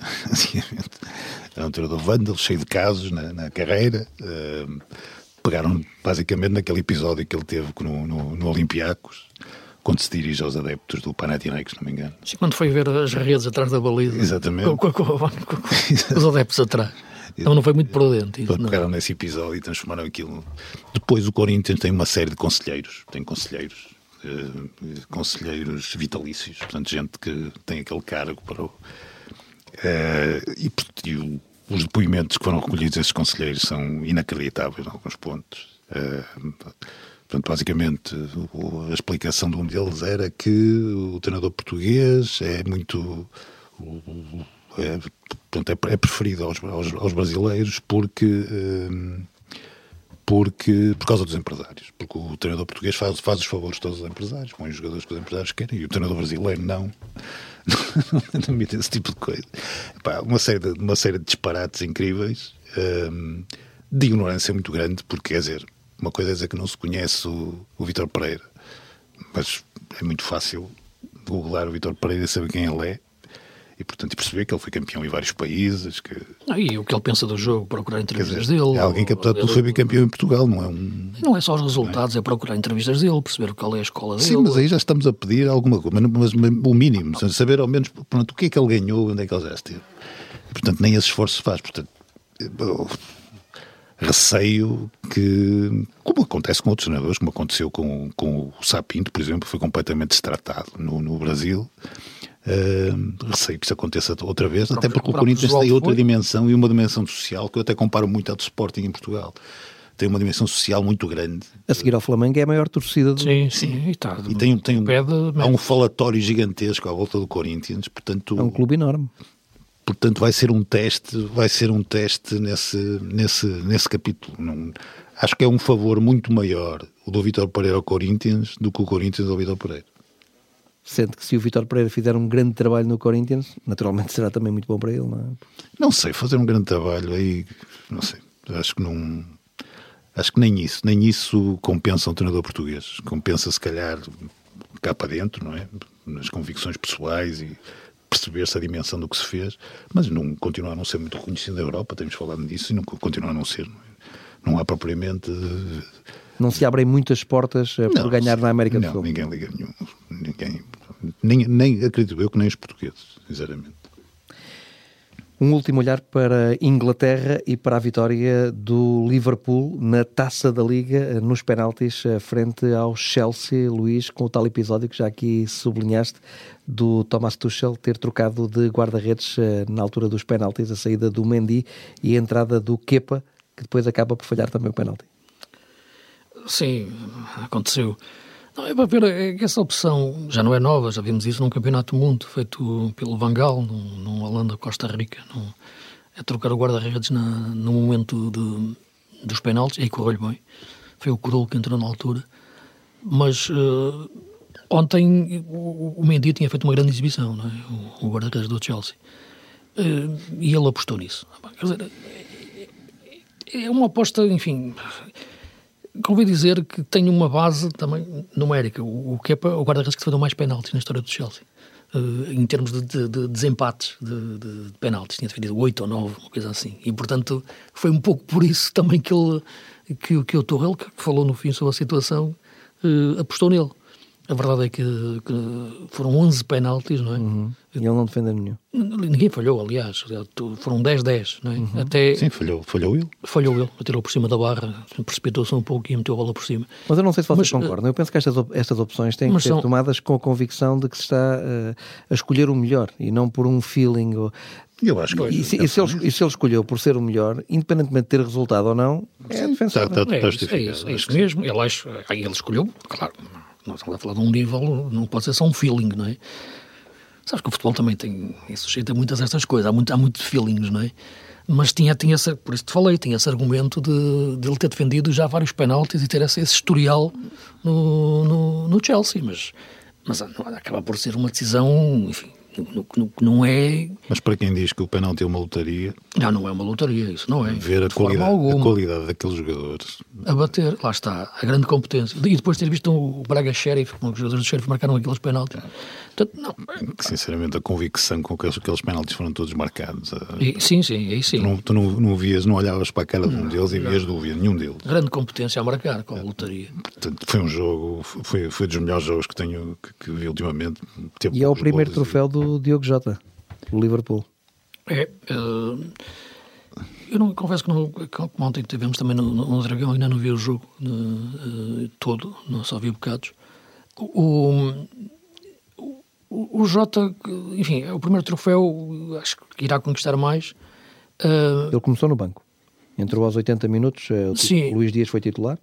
é um vândalo, cheio de casos na, na carreira. Uh, pegaram basicamente naquele episódio que ele teve no, no, no Olympiacos, quando se dirige aos adeptos do Panathinaikos, se não me engano. Sim, quando foi ver as redes atrás da baliza. Exatamente. Com, com, com, com os adeptos atrás. Então não foi muito prudente. Isso, pegaram nesse episódio e transformaram aquilo. Depois o Corinthians tem uma série de conselheiros. Tem conselheiros. Uh, conselheiros vitalícios, portanto, gente que tem aquele cargo para o. Uh, e, e os depoimentos que foram recolhidos esses conselheiros são inacreditáveis em alguns pontos. Uh, portanto, basicamente, a explicação de um deles era que o treinador português é muito é, portanto, é, é preferido aos, aos, aos, brasileiros porque, hum, porque, por causa dos empresários. Porque o treinador português faz, faz os favores todos os empresários, põe os jogadores que os empresários querem, e o treinador brasileiro não. não admite esse tipo de coisa. uma, série de, uma série de disparates incríveis, hum, de ignorância muito grande, porque, quer dizer, uma coisa é dizer que não se conhece o, o Vitor Pereira, mas é muito fácil googlar o Vitor Pereira e saber quem ele é e, portanto, perceber que ele foi campeão em vários países. Que... Ah, e o que ele pensa do jogo, procurar entrevistas dizer, dele. É alguém que, apesar de tudo, foi bicampeão em Portugal, não é um. Não é só os resultados, é? é? procurar entrevistas dele, perceber qual é a escola dele. Sim, mas aí já estamos a pedir alguma coisa, mas, mas o mínimo, saber ao menos pronto, o que é que ele ganhou, onde é que ele já esteve. Portanto, nem esse esforço se faz. Portanto, receio que, como acontece com outros treinadores, como aconteceu com, com o Sapinto, por exemplo, foi completamente destratado no, no Brasil. Uh, receio que isso aconteça outra vez, até porque o Corinthians tem outra dimensão e uma dimensão social que eu até comparo muito à do Sporting em Portugal. Tem uma dimensão social muito grande. A seguir ao Flamengo é a maior torcida do Sim, sim. E, tá, e tem, tem um, há um falatório gigantesco à volta do Corinthians, portanto... É um clube enorme. Portanto, vai ser um teste, vai ser um teste nesse, nesse, nesse capítulo. Não, acho que é um favor muito maior o do Vitor Pereira ao Corinthians do que o Corinthians ao Vitor Pereira sente que se o Vitor Pereira fizer um grande trabalho no Corinthians, naturalmente será também muito bom para ele, não é? Não sei, fazer um grande trabalho aí, não sei, acho que não. Acho que nem isso, nem isso compensa um treinador português. Compensa, se calhar, cá para dentro, não é? Nas convicções pessoais e perceber-se a dimensão do que se fez, mas não continua a não ser muito reconhecido na Europa, temos falado disso, e não continua a não ser. Não, é? não há propriamente. Não se abrem muitas portas eh, por não, ganhar na América do não, Sul. Ninguém liga nenhum. Ninguém nem, nem acredito eu que nem os portugueses, sinceramente. Um último olhar para Inglaterra e para a vitória do Liverpool na taça da Liga nos penaltis frente ao Chelsea, Luís, com o tal episódio que já aqui sublinhaste do Thomas Tuchel ter trocado de guarda-redes na altura dos penaltis, a saída do Mendy e a entrada do Kepa, que depois acaba por falhar também o penalti. Sim, aconteceu. Não, é para ver é que essa opção já não é nova, já vimos isso num campeonato do mundo feito pelo Vangal, num, num Holanda-Costa Rica. Num, é trocar o guarda-redes no momento de, dos penaltis, e aí correu-lhe bem. Foi o Corol que entrou na altura. Mas uh, ontem o, o Mendy tinha feito uma grande exibição, não é? o, o guarda-redes do Chelsea. Uh, e ele apostou nisso. Quer dizer, é, é uma aposta, enfim convém dizer que tem uma base também numérica. O, Kepa é o guarda-redes que defendeu mais penaltis na história do Chelsea. Uh, em termos de, de, de desempates de, de, de, penaltis, tinha defendido 8 ou 9, uma coisa assim. E, portanto, foi um pouco por isso também que, ele, que, que o Torrell, que falou no fim sobre a situação, uh, apostou nele. A verdade é que, que foram 11 penaltis, não é? Uhum. E ele não defende nenhum. Ninguém falhou, aliás. Foram 10-10, não é? Uhum. Até... Sim, falhou, falhou ele. Falhou ele, atirou por cima da barra, precipitou-se um pouco e meteu a bola por cima. Mas eu não sei se vocês mas, concordam. Eu penso que estas, estas opções têm que ser são... tomadas com a convicção de que se está uh, a escolher o melhor e não por um feeling. Ou... Eu acho que e, se, e, se ele, e se ele escolheu por ser o melhor, independentemente de ter resultado ou não, é defensável. Está, está, está é, isso, é, isso, é isso mesmo. Ele, acho, ele escolheu, claro nós estamos a falar de um nível, não pode ser só um feeling, não é? Sabes que o futebol também tem, é sujeito a muitas destas coisas, há, muito, há muitos feelings, não é? Mas tinha, tinha esse, por isso te falei, tinha esse argumento de, de ele ter defendido já vários penaltis e ter esse, esse historial no, no, no Chelsea, mas, mas acaba por ser uma decisão, enfim, não é. Mas para quem diz que o penalti é uma lotaria. Não, não é uma lotaria, isso não é. Ver a qualidade, a qualidade daqueles jogadores. A bater, lá está, a grande competência. E depois ter visto o Braga Sheriff, como os jogadores do Sheriff marcaram aqueles penaltis. Portanto, não. Sinceramente, a convicção com que aqueles penaltis foram todos marcados. E, sim, sim, aí sim. Tu, não, tu não, não vias, não olhavas para a cara de um deles e vias dúvida, nenhum deles. Grande competência a marcar com a lotaria. Portanto, foi um jogo, foi, foi dos melhores jogos que tenho que, que vi ultimamente. e é o primeiro troféu e... do Diogo Jota, do Liverpool. É. Uh, eu não confesso que, não, como ontem tivemos também no, no Dragão, ainda não vi o jogo uh, todo, não só vi bocados. O, o, Jota, enfim, é o primeiro troféu, acho que irá conquistar mais. Uh, Ele começou no banco. Entrou aos 80 minutos, o sim. Luís Dias foi titular?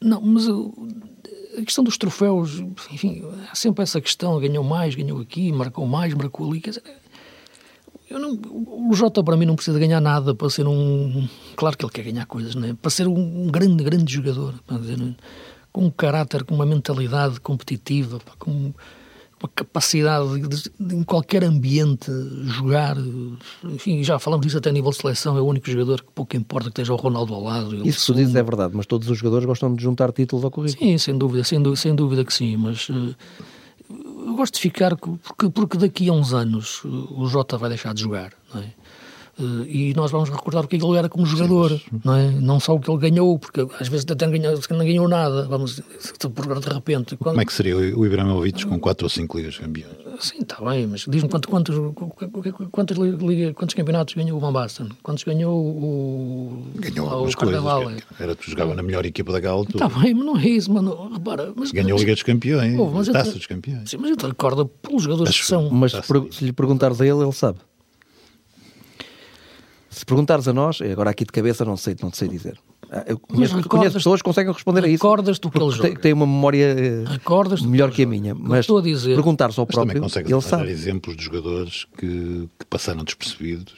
Não, mas a questão dos troféus, enfim, há sempre essa questão, ganhou mais, ganhou aqui, marcou mais, marcou ali, dizer, eu não, o Jota para mim não precisa ganhar nada para ser um, claro que ele quer ganhar coisas, não é? para ser um grande, grande jogador, dizer, com um caráter, com uma mentalidade competitiva, com uma capacidade de, de, em qualquer ambiente jogar. Enfim, já falamos disso até a nível de seleção. É o único jogador que pouco importa que esteja o Ronaldo ao lado. Isso que tu dizes é verdade, mas todos os jogadores gostam de juntar títulos ao currículo. Sim, sem dúvida, sem, dúvida, sem dúvida que sim, mas. Uh, eu gosto de ficar porque, porque daqui a uns anos o Jota vai deixar de jogar, não é? Uh, e nós vamos recordar o que ele era como jogador, Sim. não é? Não só o que ele ganhou, porque às vezes até não ganhou, não ganhou nada, vamos, de repente. Quando... Como é que seria o Ibrahimovic com 4 ou 5 ligas campeões? Sim, está bem, mas diz-me quantos, quantos, quantos, quantos campeonatos ganhou o Van Basten? Quantos ganhou o. Ganhou algumas coisas. Era que jogava na melhor equipa da Galo. Está bem, mas não é isso, mano. Repara. Mas, ganhou a Liga dos Campeões, oh, Taça dos Campeões. Sim, mas eu te recordo pelos jogadores Acho, que são. Mas se lhe perguntares a ele, ele sabe. Se perguntares a nós, agora aqui de cabeça não sei, não sei dizer. Ah, eu conheço, conheço pessoas que conseguem responder a isso. Recordas do que ele joga. Tem uma memória eh, recordas melhor que, que a minha. Mas estou a dizer. perguntar-se ao próprio, mas ele sabe. exemplos de jogadores que, que passaram despercebidos,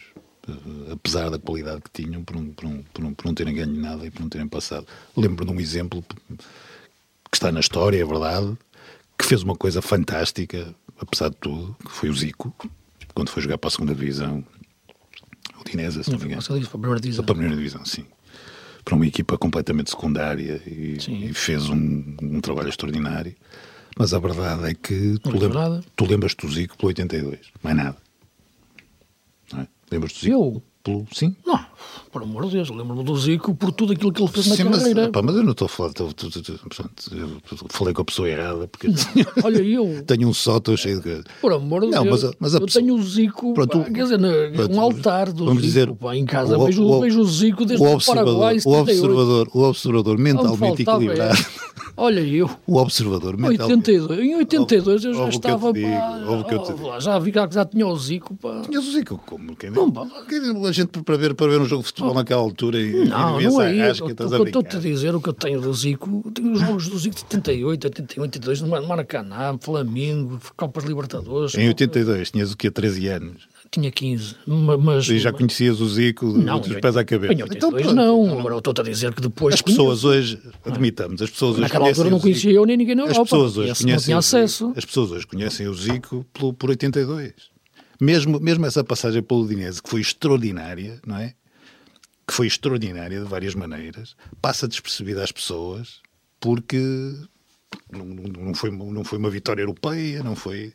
uh, apesar da qualidade que tinham, por, um, por, um, por, um, por não terem ganho nada e por não terem passado. Lembro de um exemplo que está na história, é verdade, que fez uma coisa fantástica, apesar de tudo, que foi o Zico, quando foi jogar para a segunda divisão Udinese, se não me engano. Para a primeira divisão. Para a primeira divisão, sim. Para uma equipa completamente secundária e, e fez um, um, trabalho extraordinário. Mas a verdade é que tu, lembra, tu lembras-te do Zico pelo 82, mais nada. Não é? Lembras-te do Zico? Eu? Pelo, sim? Não. Por amor de Deus, lembro-me do Zico por tudo aquilo que ele fez na Sim, mas, carreira. pá, mas eu não estou a falar. Estou, estou- estou- portanto, eu falei com a pessoa errada, porque Olha, eu, tenho um sótão cheio de. por amor de Não, Deus, mas mas a eu pessoa- tenho o Zico, Pronto, pá, quer dizer, pronto, um altar do vamos Zico, dizer, pá, em casa, o- vejo, o- vejo o Zico desde O o observador, Paraguai, o 78. observador, o observador Não me mentalmente faltava equilibrado. essa. Olha, eu, O observador mentalmente. 82, em 82 eu já Ouve o que eu te estava, digo, o que eu te digo. já vi que já tinha o Zico, pá. Tinhas o Zico como? Quem Não, pá. a gente para ver, para ver um jogo de futebol naquela altura e, Não, não é isso. O que eu estou-te a dizer, o que eu tenho do Zico, tenho os jogos do Zico de 78, 81, 82, no Maracanã, Flamengo, Copas Libertadores. Em 82 tinhas o quê? 13 anos. Tinha 15, ma- mas... E já conhecias o Zico Não, dos pés à cabeça. Em 82 Então, pronto. não, agora eu estou-te a dizer que depois... As pessoas hoje, admitamos, as pessoas hoje Naquela altura não conhecia eu nem ninguém na As Europa. pessoas hoje conhecem acesso. As pessoas hoje conhecem o Zico por 82. Mesmo, mesmo essa passagem pelo Udinese, que foi extraordinária, não é? Que foi extraordinária de várias maneiras, passa despercebida às pessoas porque não, não, foi, não foi uma vitória europeia, não foi,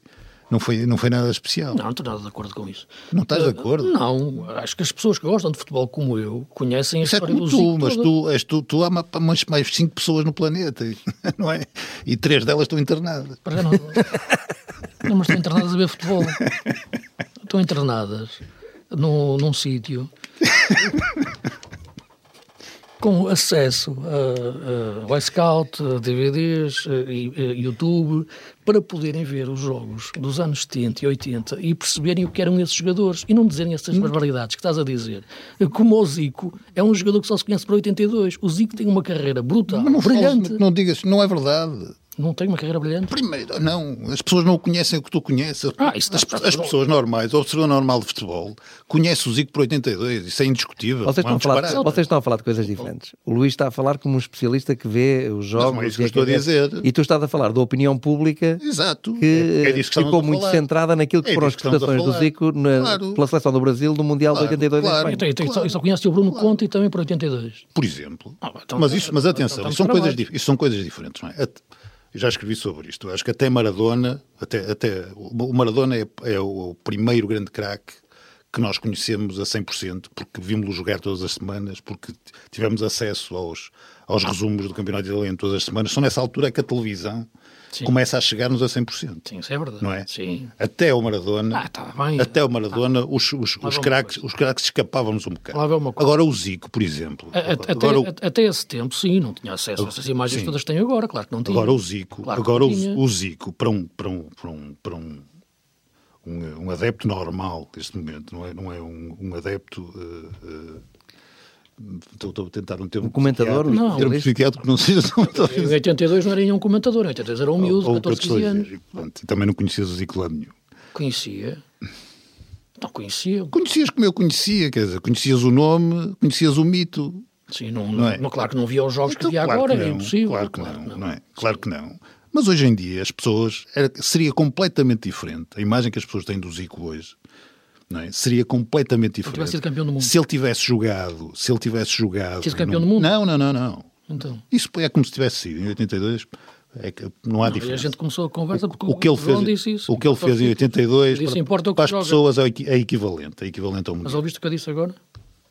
não foi, não foi nada especial. Não, não estou nada de acordo com isso. Não estás de Eh, acordo? Não, acho que as pessoas que gostam de futebol como eu conhecem a Isso é história como do tu, mas toda. tu, és tu, tu há ma- mais, mais cinco pessoas no planeta, não é? E três delas estão internadas. Para não, não, mas estão internadas a ver futebol. Estão internadas num, num sítio com acesso a, a, ao iScout, a DVDs, a, e- a YouTube, para poderem ver os jogos dos anos 70 e 80 e perceberem o que eram esses jogadores e não dizerem essas barbaridades que estás a dizer. Como o Zico é um jogador que só se conhece por 82. O Zico tem uma carreira brutal, não, brilhante. fales- não digas, não é verdade. Não tem uma carreira brilhante? Primeiro, não, as pessoas não o conhecem o que tu conheces. Ah, isso as, está- as pessoas normais, o observador normal de futebol, conhece o Zico por 82, isso é indiscutível. Vocês não é estão, um a falar, vocês estão a falar de coisas diferentes. O Luís está a falar como um especialista que vê os jogos. não é isso que e eu estou a vê- dizer. E tu estás a falar da opinião pública Exato. que É- é que ficou muito falar. centrada naquilo que É foram as prestações do. Zico na- Claro. pela seleção do Brasil no Mundial Claro, de 82 claro. Espanha. Então, então, só- só conhece o Bruno Conte e também por 82. Por exemplo. Ah, então- mas, isso, mas atenção, então isso são, coisas, isso são coisas diferentes. Não é? Já escrevi sobre isto. Acho que até Maradona, até, até, o Maradona é, é o primeiro grande craque que nós conhecemos a 100%, porque vimos-lo jogar todas as semanas, porque tivemos acesso aos, aos resumos do Campeonato Italiano todas as semanas. Só nessa altura é que a televisão Sim. começa a chegar-nos a 100%. Sim, isso é verdade. Não é? Sim. Até o Maradona, Ah, tá bem. até o Maradona, os, os, os, craques, os craques escapavam-nos um bocado. Agora o Zico, por exemplo. A- a- Até, agora, o- a- até esse tempo, sim, não tinha acesso a essas imagens Sim. todas tem agora, claro que não tinha. Agora o Zico, Claro agora o, o Zico para um para um para um, para um, um, um adepto normal neste momento, não é não é um, um adepto eh, eh, estou, estou a tentar um termo Um comentador, não. um termo psiquiátrico que não seja Em 82 não era nenhum comentador, em 82 era um miúdo, ou 14, 15 anos. e, pronto, e também não conhecias o nenhum. Conhecia. Não conhecia. Conhecias como eu conhecia, quer dizer, conhecias o nome, conhecias o mito. Sim, não, Não não, é? não- claro que não via os jogos que Então, via claro agora, que é não, impossível. Claro que não, não, é? Claro que não. Mas hoje em dia as pessoas era- seria completamente diferente. A imagem que as pessoas têm do Zico hoje não é? seria completamente diferente. tivesse sido campeão do mundo. Se ele tivesse jogado, se ele tivesse jogado. Sido campeão não, do mundo? Não, não, não, não. Então, Isso é como se tivesse sido em 82. É que não há a diferença. gente começou a conversa porque O que ele fez, disse isso. o que ele fez em 82 Disse, para, o para as pessoas é é equivalente, é equivalente ao Mas mundial. ouviste o que eu disse agora?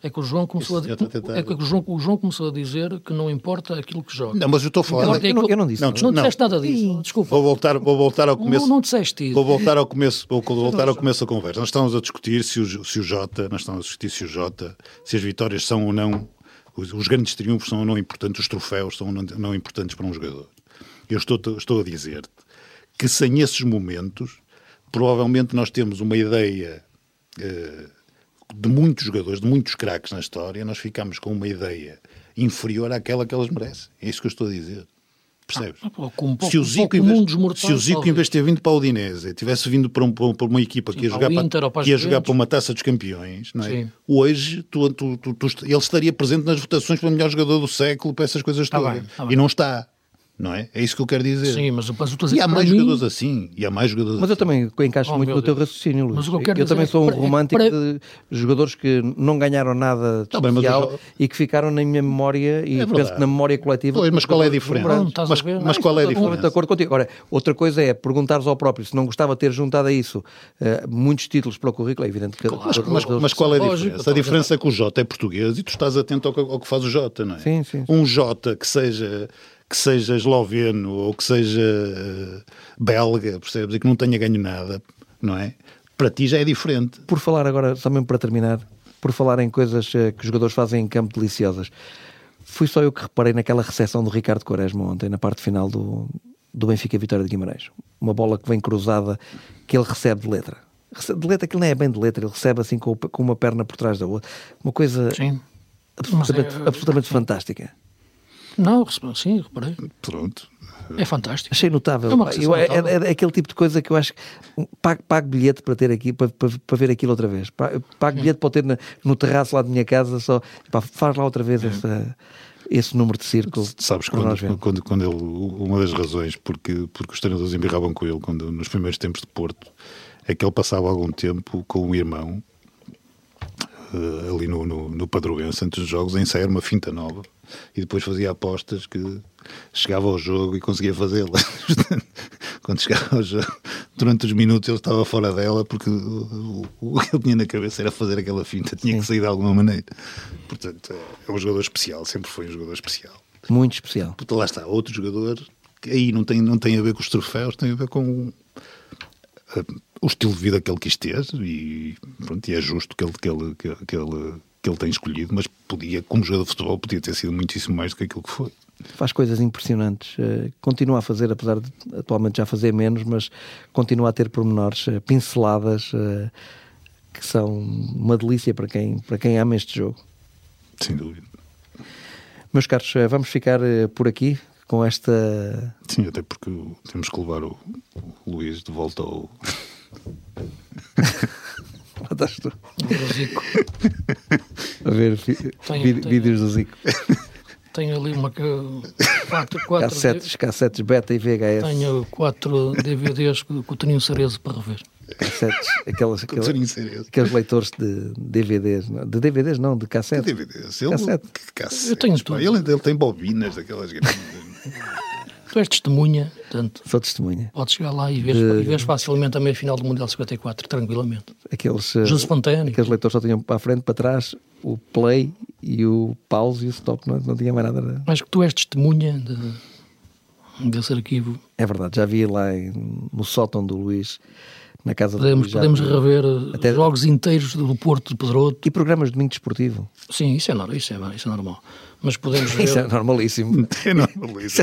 É que o João começou a, tentar. é que o João, o João começou a dizer que não importa aquilo que joga. Não, mas eu estou falar. Importa é Eu não- eu não disse Não, nada. Não não. disseste nada disso. Desculpa. Vou voltar, vou voltar ao começo. Não, não disseste isso. Vou voltar ao começo, vou voltar ao começo da conversa. Nós estamos a discutir se o, se o Jota, nós estamos a discutir se o Jota, se as vitórias são ou não, os, os grandes triunfos são ou não importantes, os troféus são ou não, não importantes para um jogador. Eu estou, estou a dizer-te que sem esses momentos, provavelmente nós temos uma ideia eh, de muitos jogadores, de muitos craques na história, nós ficamos com uma ideia inferior àquela que elas merecem. É isso que eu estou a dizer. Percebes? Ah, um pouco- se o um Zico, dos mortais, se o Zico em vez de ter vindo para a Udinese, tivesse vindo para, um- para uma equipa que ia, jogar, Inter para que ia jogar para uma taça dos campeões, é? Hoje tu, tu- tu- tu- ele estaria presente nas votações para o melhor jogador do século, para essas coisas Tá todas. bem, tá e bem. não está. Não é? É isso que eu quero dizer. Sim, mas, mas eu estou a dizer E há mais mim- jogadores assim. E há mais jogadores Mas eu assim. também encaixo Oh, muito no teu raciocínio, Luís. Mas o que eu quero dizer também é sou um para- romântico para- de jogadores que não ganharam nada de Tá bem, especial eu já- e que ficaram na minha memória e É penso que na memória coletiva. Pois, mas qual é a diferença? Não, estás Mas, a ver? mas Não, qual é a estou Completamente de diferença? acordo contigo. Agora, outra coisa é perguntares ao próprio se não gostava de ter juntado a isso eh, muitos títulos para o currículo. É evidente que. Mas, mas- mas qual é a Lógico, diferença? então, A diferença é que o Jota é português e tu estás atento ao que, ao que faz o Jota, não é? Sim, sim. Um Jota que seja, que seja esloveno ou que seja eh, belga, percebes? E que não tenha ganho nada, não é? Para ti já é diferente. Por falar agora, só mesmo para terminar, por falar em coisas eh, que os jogadores fazem em campo deliciosas, fui só eu que reparei naquela recepção do Ricardo Quaresma ontem, na parte final do, do Benfica Vitória de Guimarães. Uma bola que vem cruzada, que ele recebe de letra. De letra, aquilo não é bem de letra, ele recebe assim com, com uma perna por trás da outra. Uma coisa Sim. absolutamente, é- absolutamente fantástica. Não, sim, reparei. Pronto. É fantástico. Achei notável. É Eu- é, notável. é- é aquele tipo de coisa que eu acho que pago, pago bilhete para ter aqui, para, para, para ver aquilo outra vez. Pa- Pago bilhete para ter na- no terraço lá da minha casa, só pá, faz lá outra vez essa- esse número de círculo. Sabes, quando, quando, quando ele, uma das razões porque, porque os treinadores embirravam com ele quando, nos primeiros tempos de Porto é que ele passava algum tempo com o irmão eh, ali no, no, no Padroense, antes dos jogos, a ensaiar uma finta nova e depois fazia apostas que chegava ao jogo e conseguia fazê-la. Quando chegava ao jogo, durante os minutos ele estava fora dela porque o, o, o que ele tinha na cabeça era fazer aquela finta, tinha que sair de alguma maneira. Portanto, é, é um jogador especial, sempre foi um jogador especial. Muito especial. Puta, lá está, outro jogador que aí não tem, não tem a ver com os troféus, tem a ver com eh, o estilo de vida que ele quis ter e, pronto, e é justo que ele, que, ele, que ele, que ele tenha escolhido, mas podia, como jogador de futebol, podia ter sido muitíssimo mais do que aquilo que foi. Faz coisas impressionantes. eh, Continua a fazer, apesar de atualmente já fazer menos, mas continua a ter pormenores, eh, pinceladas eh, que são uma delícia para quem, para quem ama este jogo. Sem dúvida. Meus caros, vamos ficar por aqui com esta Sim, até porque temos que levar o, o Luís de volta ao. Lá estás tu. O Zico. A ver Tenho- vi- tenho- vídeos do Zico. Tenho ali uma. Quatro, quatro, Cassetes, cassetes beta e VHS. tenho quatro DVDs com com o Toninho Cerezo para rever. Cassetes, aquelas, aquelas, aqueles leitores de DVDs. não? De DVDs não, de cassete. DVDs. Ele, Cassete. que cassete, Eu tenho tudo. Ele, ele tem bobinas daquelas grandes. Tu és testemunha, portanto, Sou testemunha. podes chegar lá e vês, De- e vês facilmente a meia final do Mundial 54, tranquilamente. Aqueles, eh, José Fontane. aqueles leitores só tinham para a frente, para trás, o play e o pause e o stop. Não, não tinha mais nada. Acho que tu és testemunha de, desse arquivo. É verdade, já vi lá no sótão do Luís, na casa do Podemos, já podemos rever Até- jogos inteiros do Porto de Pedroto. E programas de domingo desportivo. Sim, isso é, normal, isso é, isso é normal. Mas podemos ver. Isso é normalíssimo. É normal isso.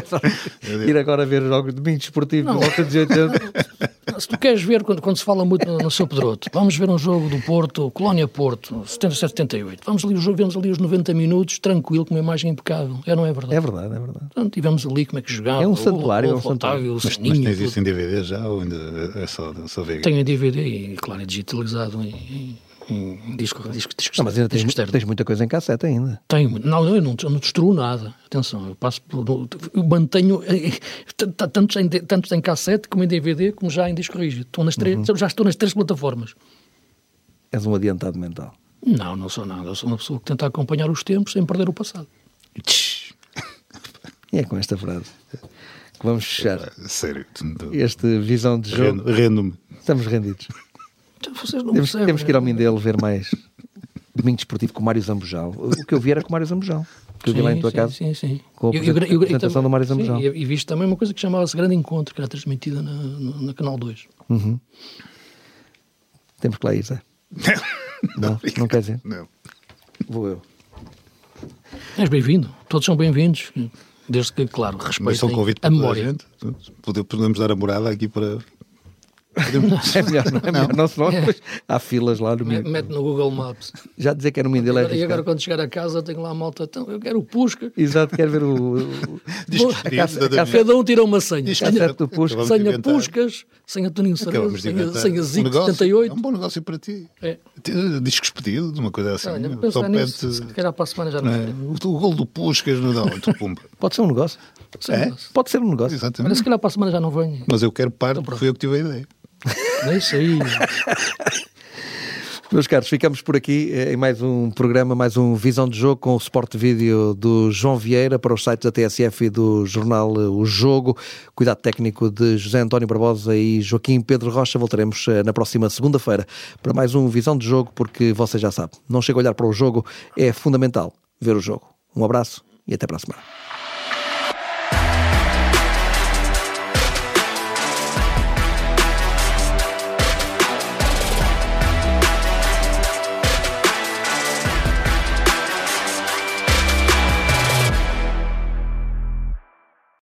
Ir agora ver jogos de domingo desportivo Não. de volta de 80. Se tu queres ver, quando, quando se fala muito no, no seu Pedroto, vamos ver um jogo do Porto, Colónia Porto, 77-78. Vamos ali o jogo, vemos ali os 90 minutos, tranquilo, com uma imagem impecável. É, não é verdade? É verdade, é verdade. Portanto, tivemos ali como é que jogava. É um santuário, o, é um o Otávio, o Mas, mas Saninho, tens tudo. isso em DVD já ou ainda é só, só VHS? Tenho em DVD e, claro, é digitalizado em, em, em disco, disco, disco, Não, mas ainda tens, disco externo. tens muita coisa em cassete ainda. Tenho, não, eu não, eu não destruo nada. Atenção, eu passo por. Eu mantenho eh, tanto em, tanto em cassete como em DVD, como já em disco rígido. Estou nas três, Uhum. Já estou nas três plataformas. És um adiantado mental. Não, não sou nada. Eu sou uma pessoa que tenta acompanhar os tempos sem perder o passado. E é com esta frase que vamos fechar Sério. este visão de jogo. Rendo- Rendo-me. Estamos rendidos. Então, Vocês não Temos, percebem. temos que ir ao Mindelo ver mais domingo desportivo com o Mário Zambujal. O que eu vi era com o Mário Zambujal. Que eu vi lá em tua sim, casa. Sim, sim. com a Eu- eu- eu- eu- apresentação do Mário sim, Zambujal. E, e viste também uma coisa que chamava-se Grande Encontro, que era transmitida na, na, na Canal 2. Uhum. Temos que lá ir, Zé. Não, não quer dizer. Não. Vou eu. És bem-vindo. Todos são bem-vindos. Desde que, claro, Mas são respeitem convite a para toda a memória. gente. Pode- Podemos dar a morada aqui para. Podemos... É melhor, não é melhor, não, senão depois há filas lá no Mete Mindelo. mete no Google Maps. Já dizer que é no Mindelo é E agora quando chegar a casa tenho lá a malta, então, eu quero o Pusca. Exato, quero ver o... caça- a exatamente. Cada um tira uma senha. Isto Senha, certo do Pusca. Senha. Puscas, senha Toninho de senha, senha um Zico negócio, 78. É um bom negócio para ti. É. Discos pedidos, uma coisa assim. Olha, pensar nisso, se calhar para a semana já não. é? O, o gol do Puscas não, tu pumba. Pode ser um negócio. É? mas- Pode ser um negócio. Olha, Exatamente. se calhar para a semana já não venho. Mas eu quero parte porque foi eu que tive a ideia. É isso aí. Meus caros, ficamos por aqui eh, em mais um programa, mais um Visão de Jogo com o suporte vídeo do João Vieira para os sites da TSF e do jornal eh, O Jogo. Cuidado técnico de José António Barbosa e Joaquim Pedro Rocha. Voltaremos eh, na próxima segunda-feira para mais um Visão de Jogo, porque você já sabe, não chega a olhar para o jogo, é fundamental ver o jogo. Um abraço e até para a semana.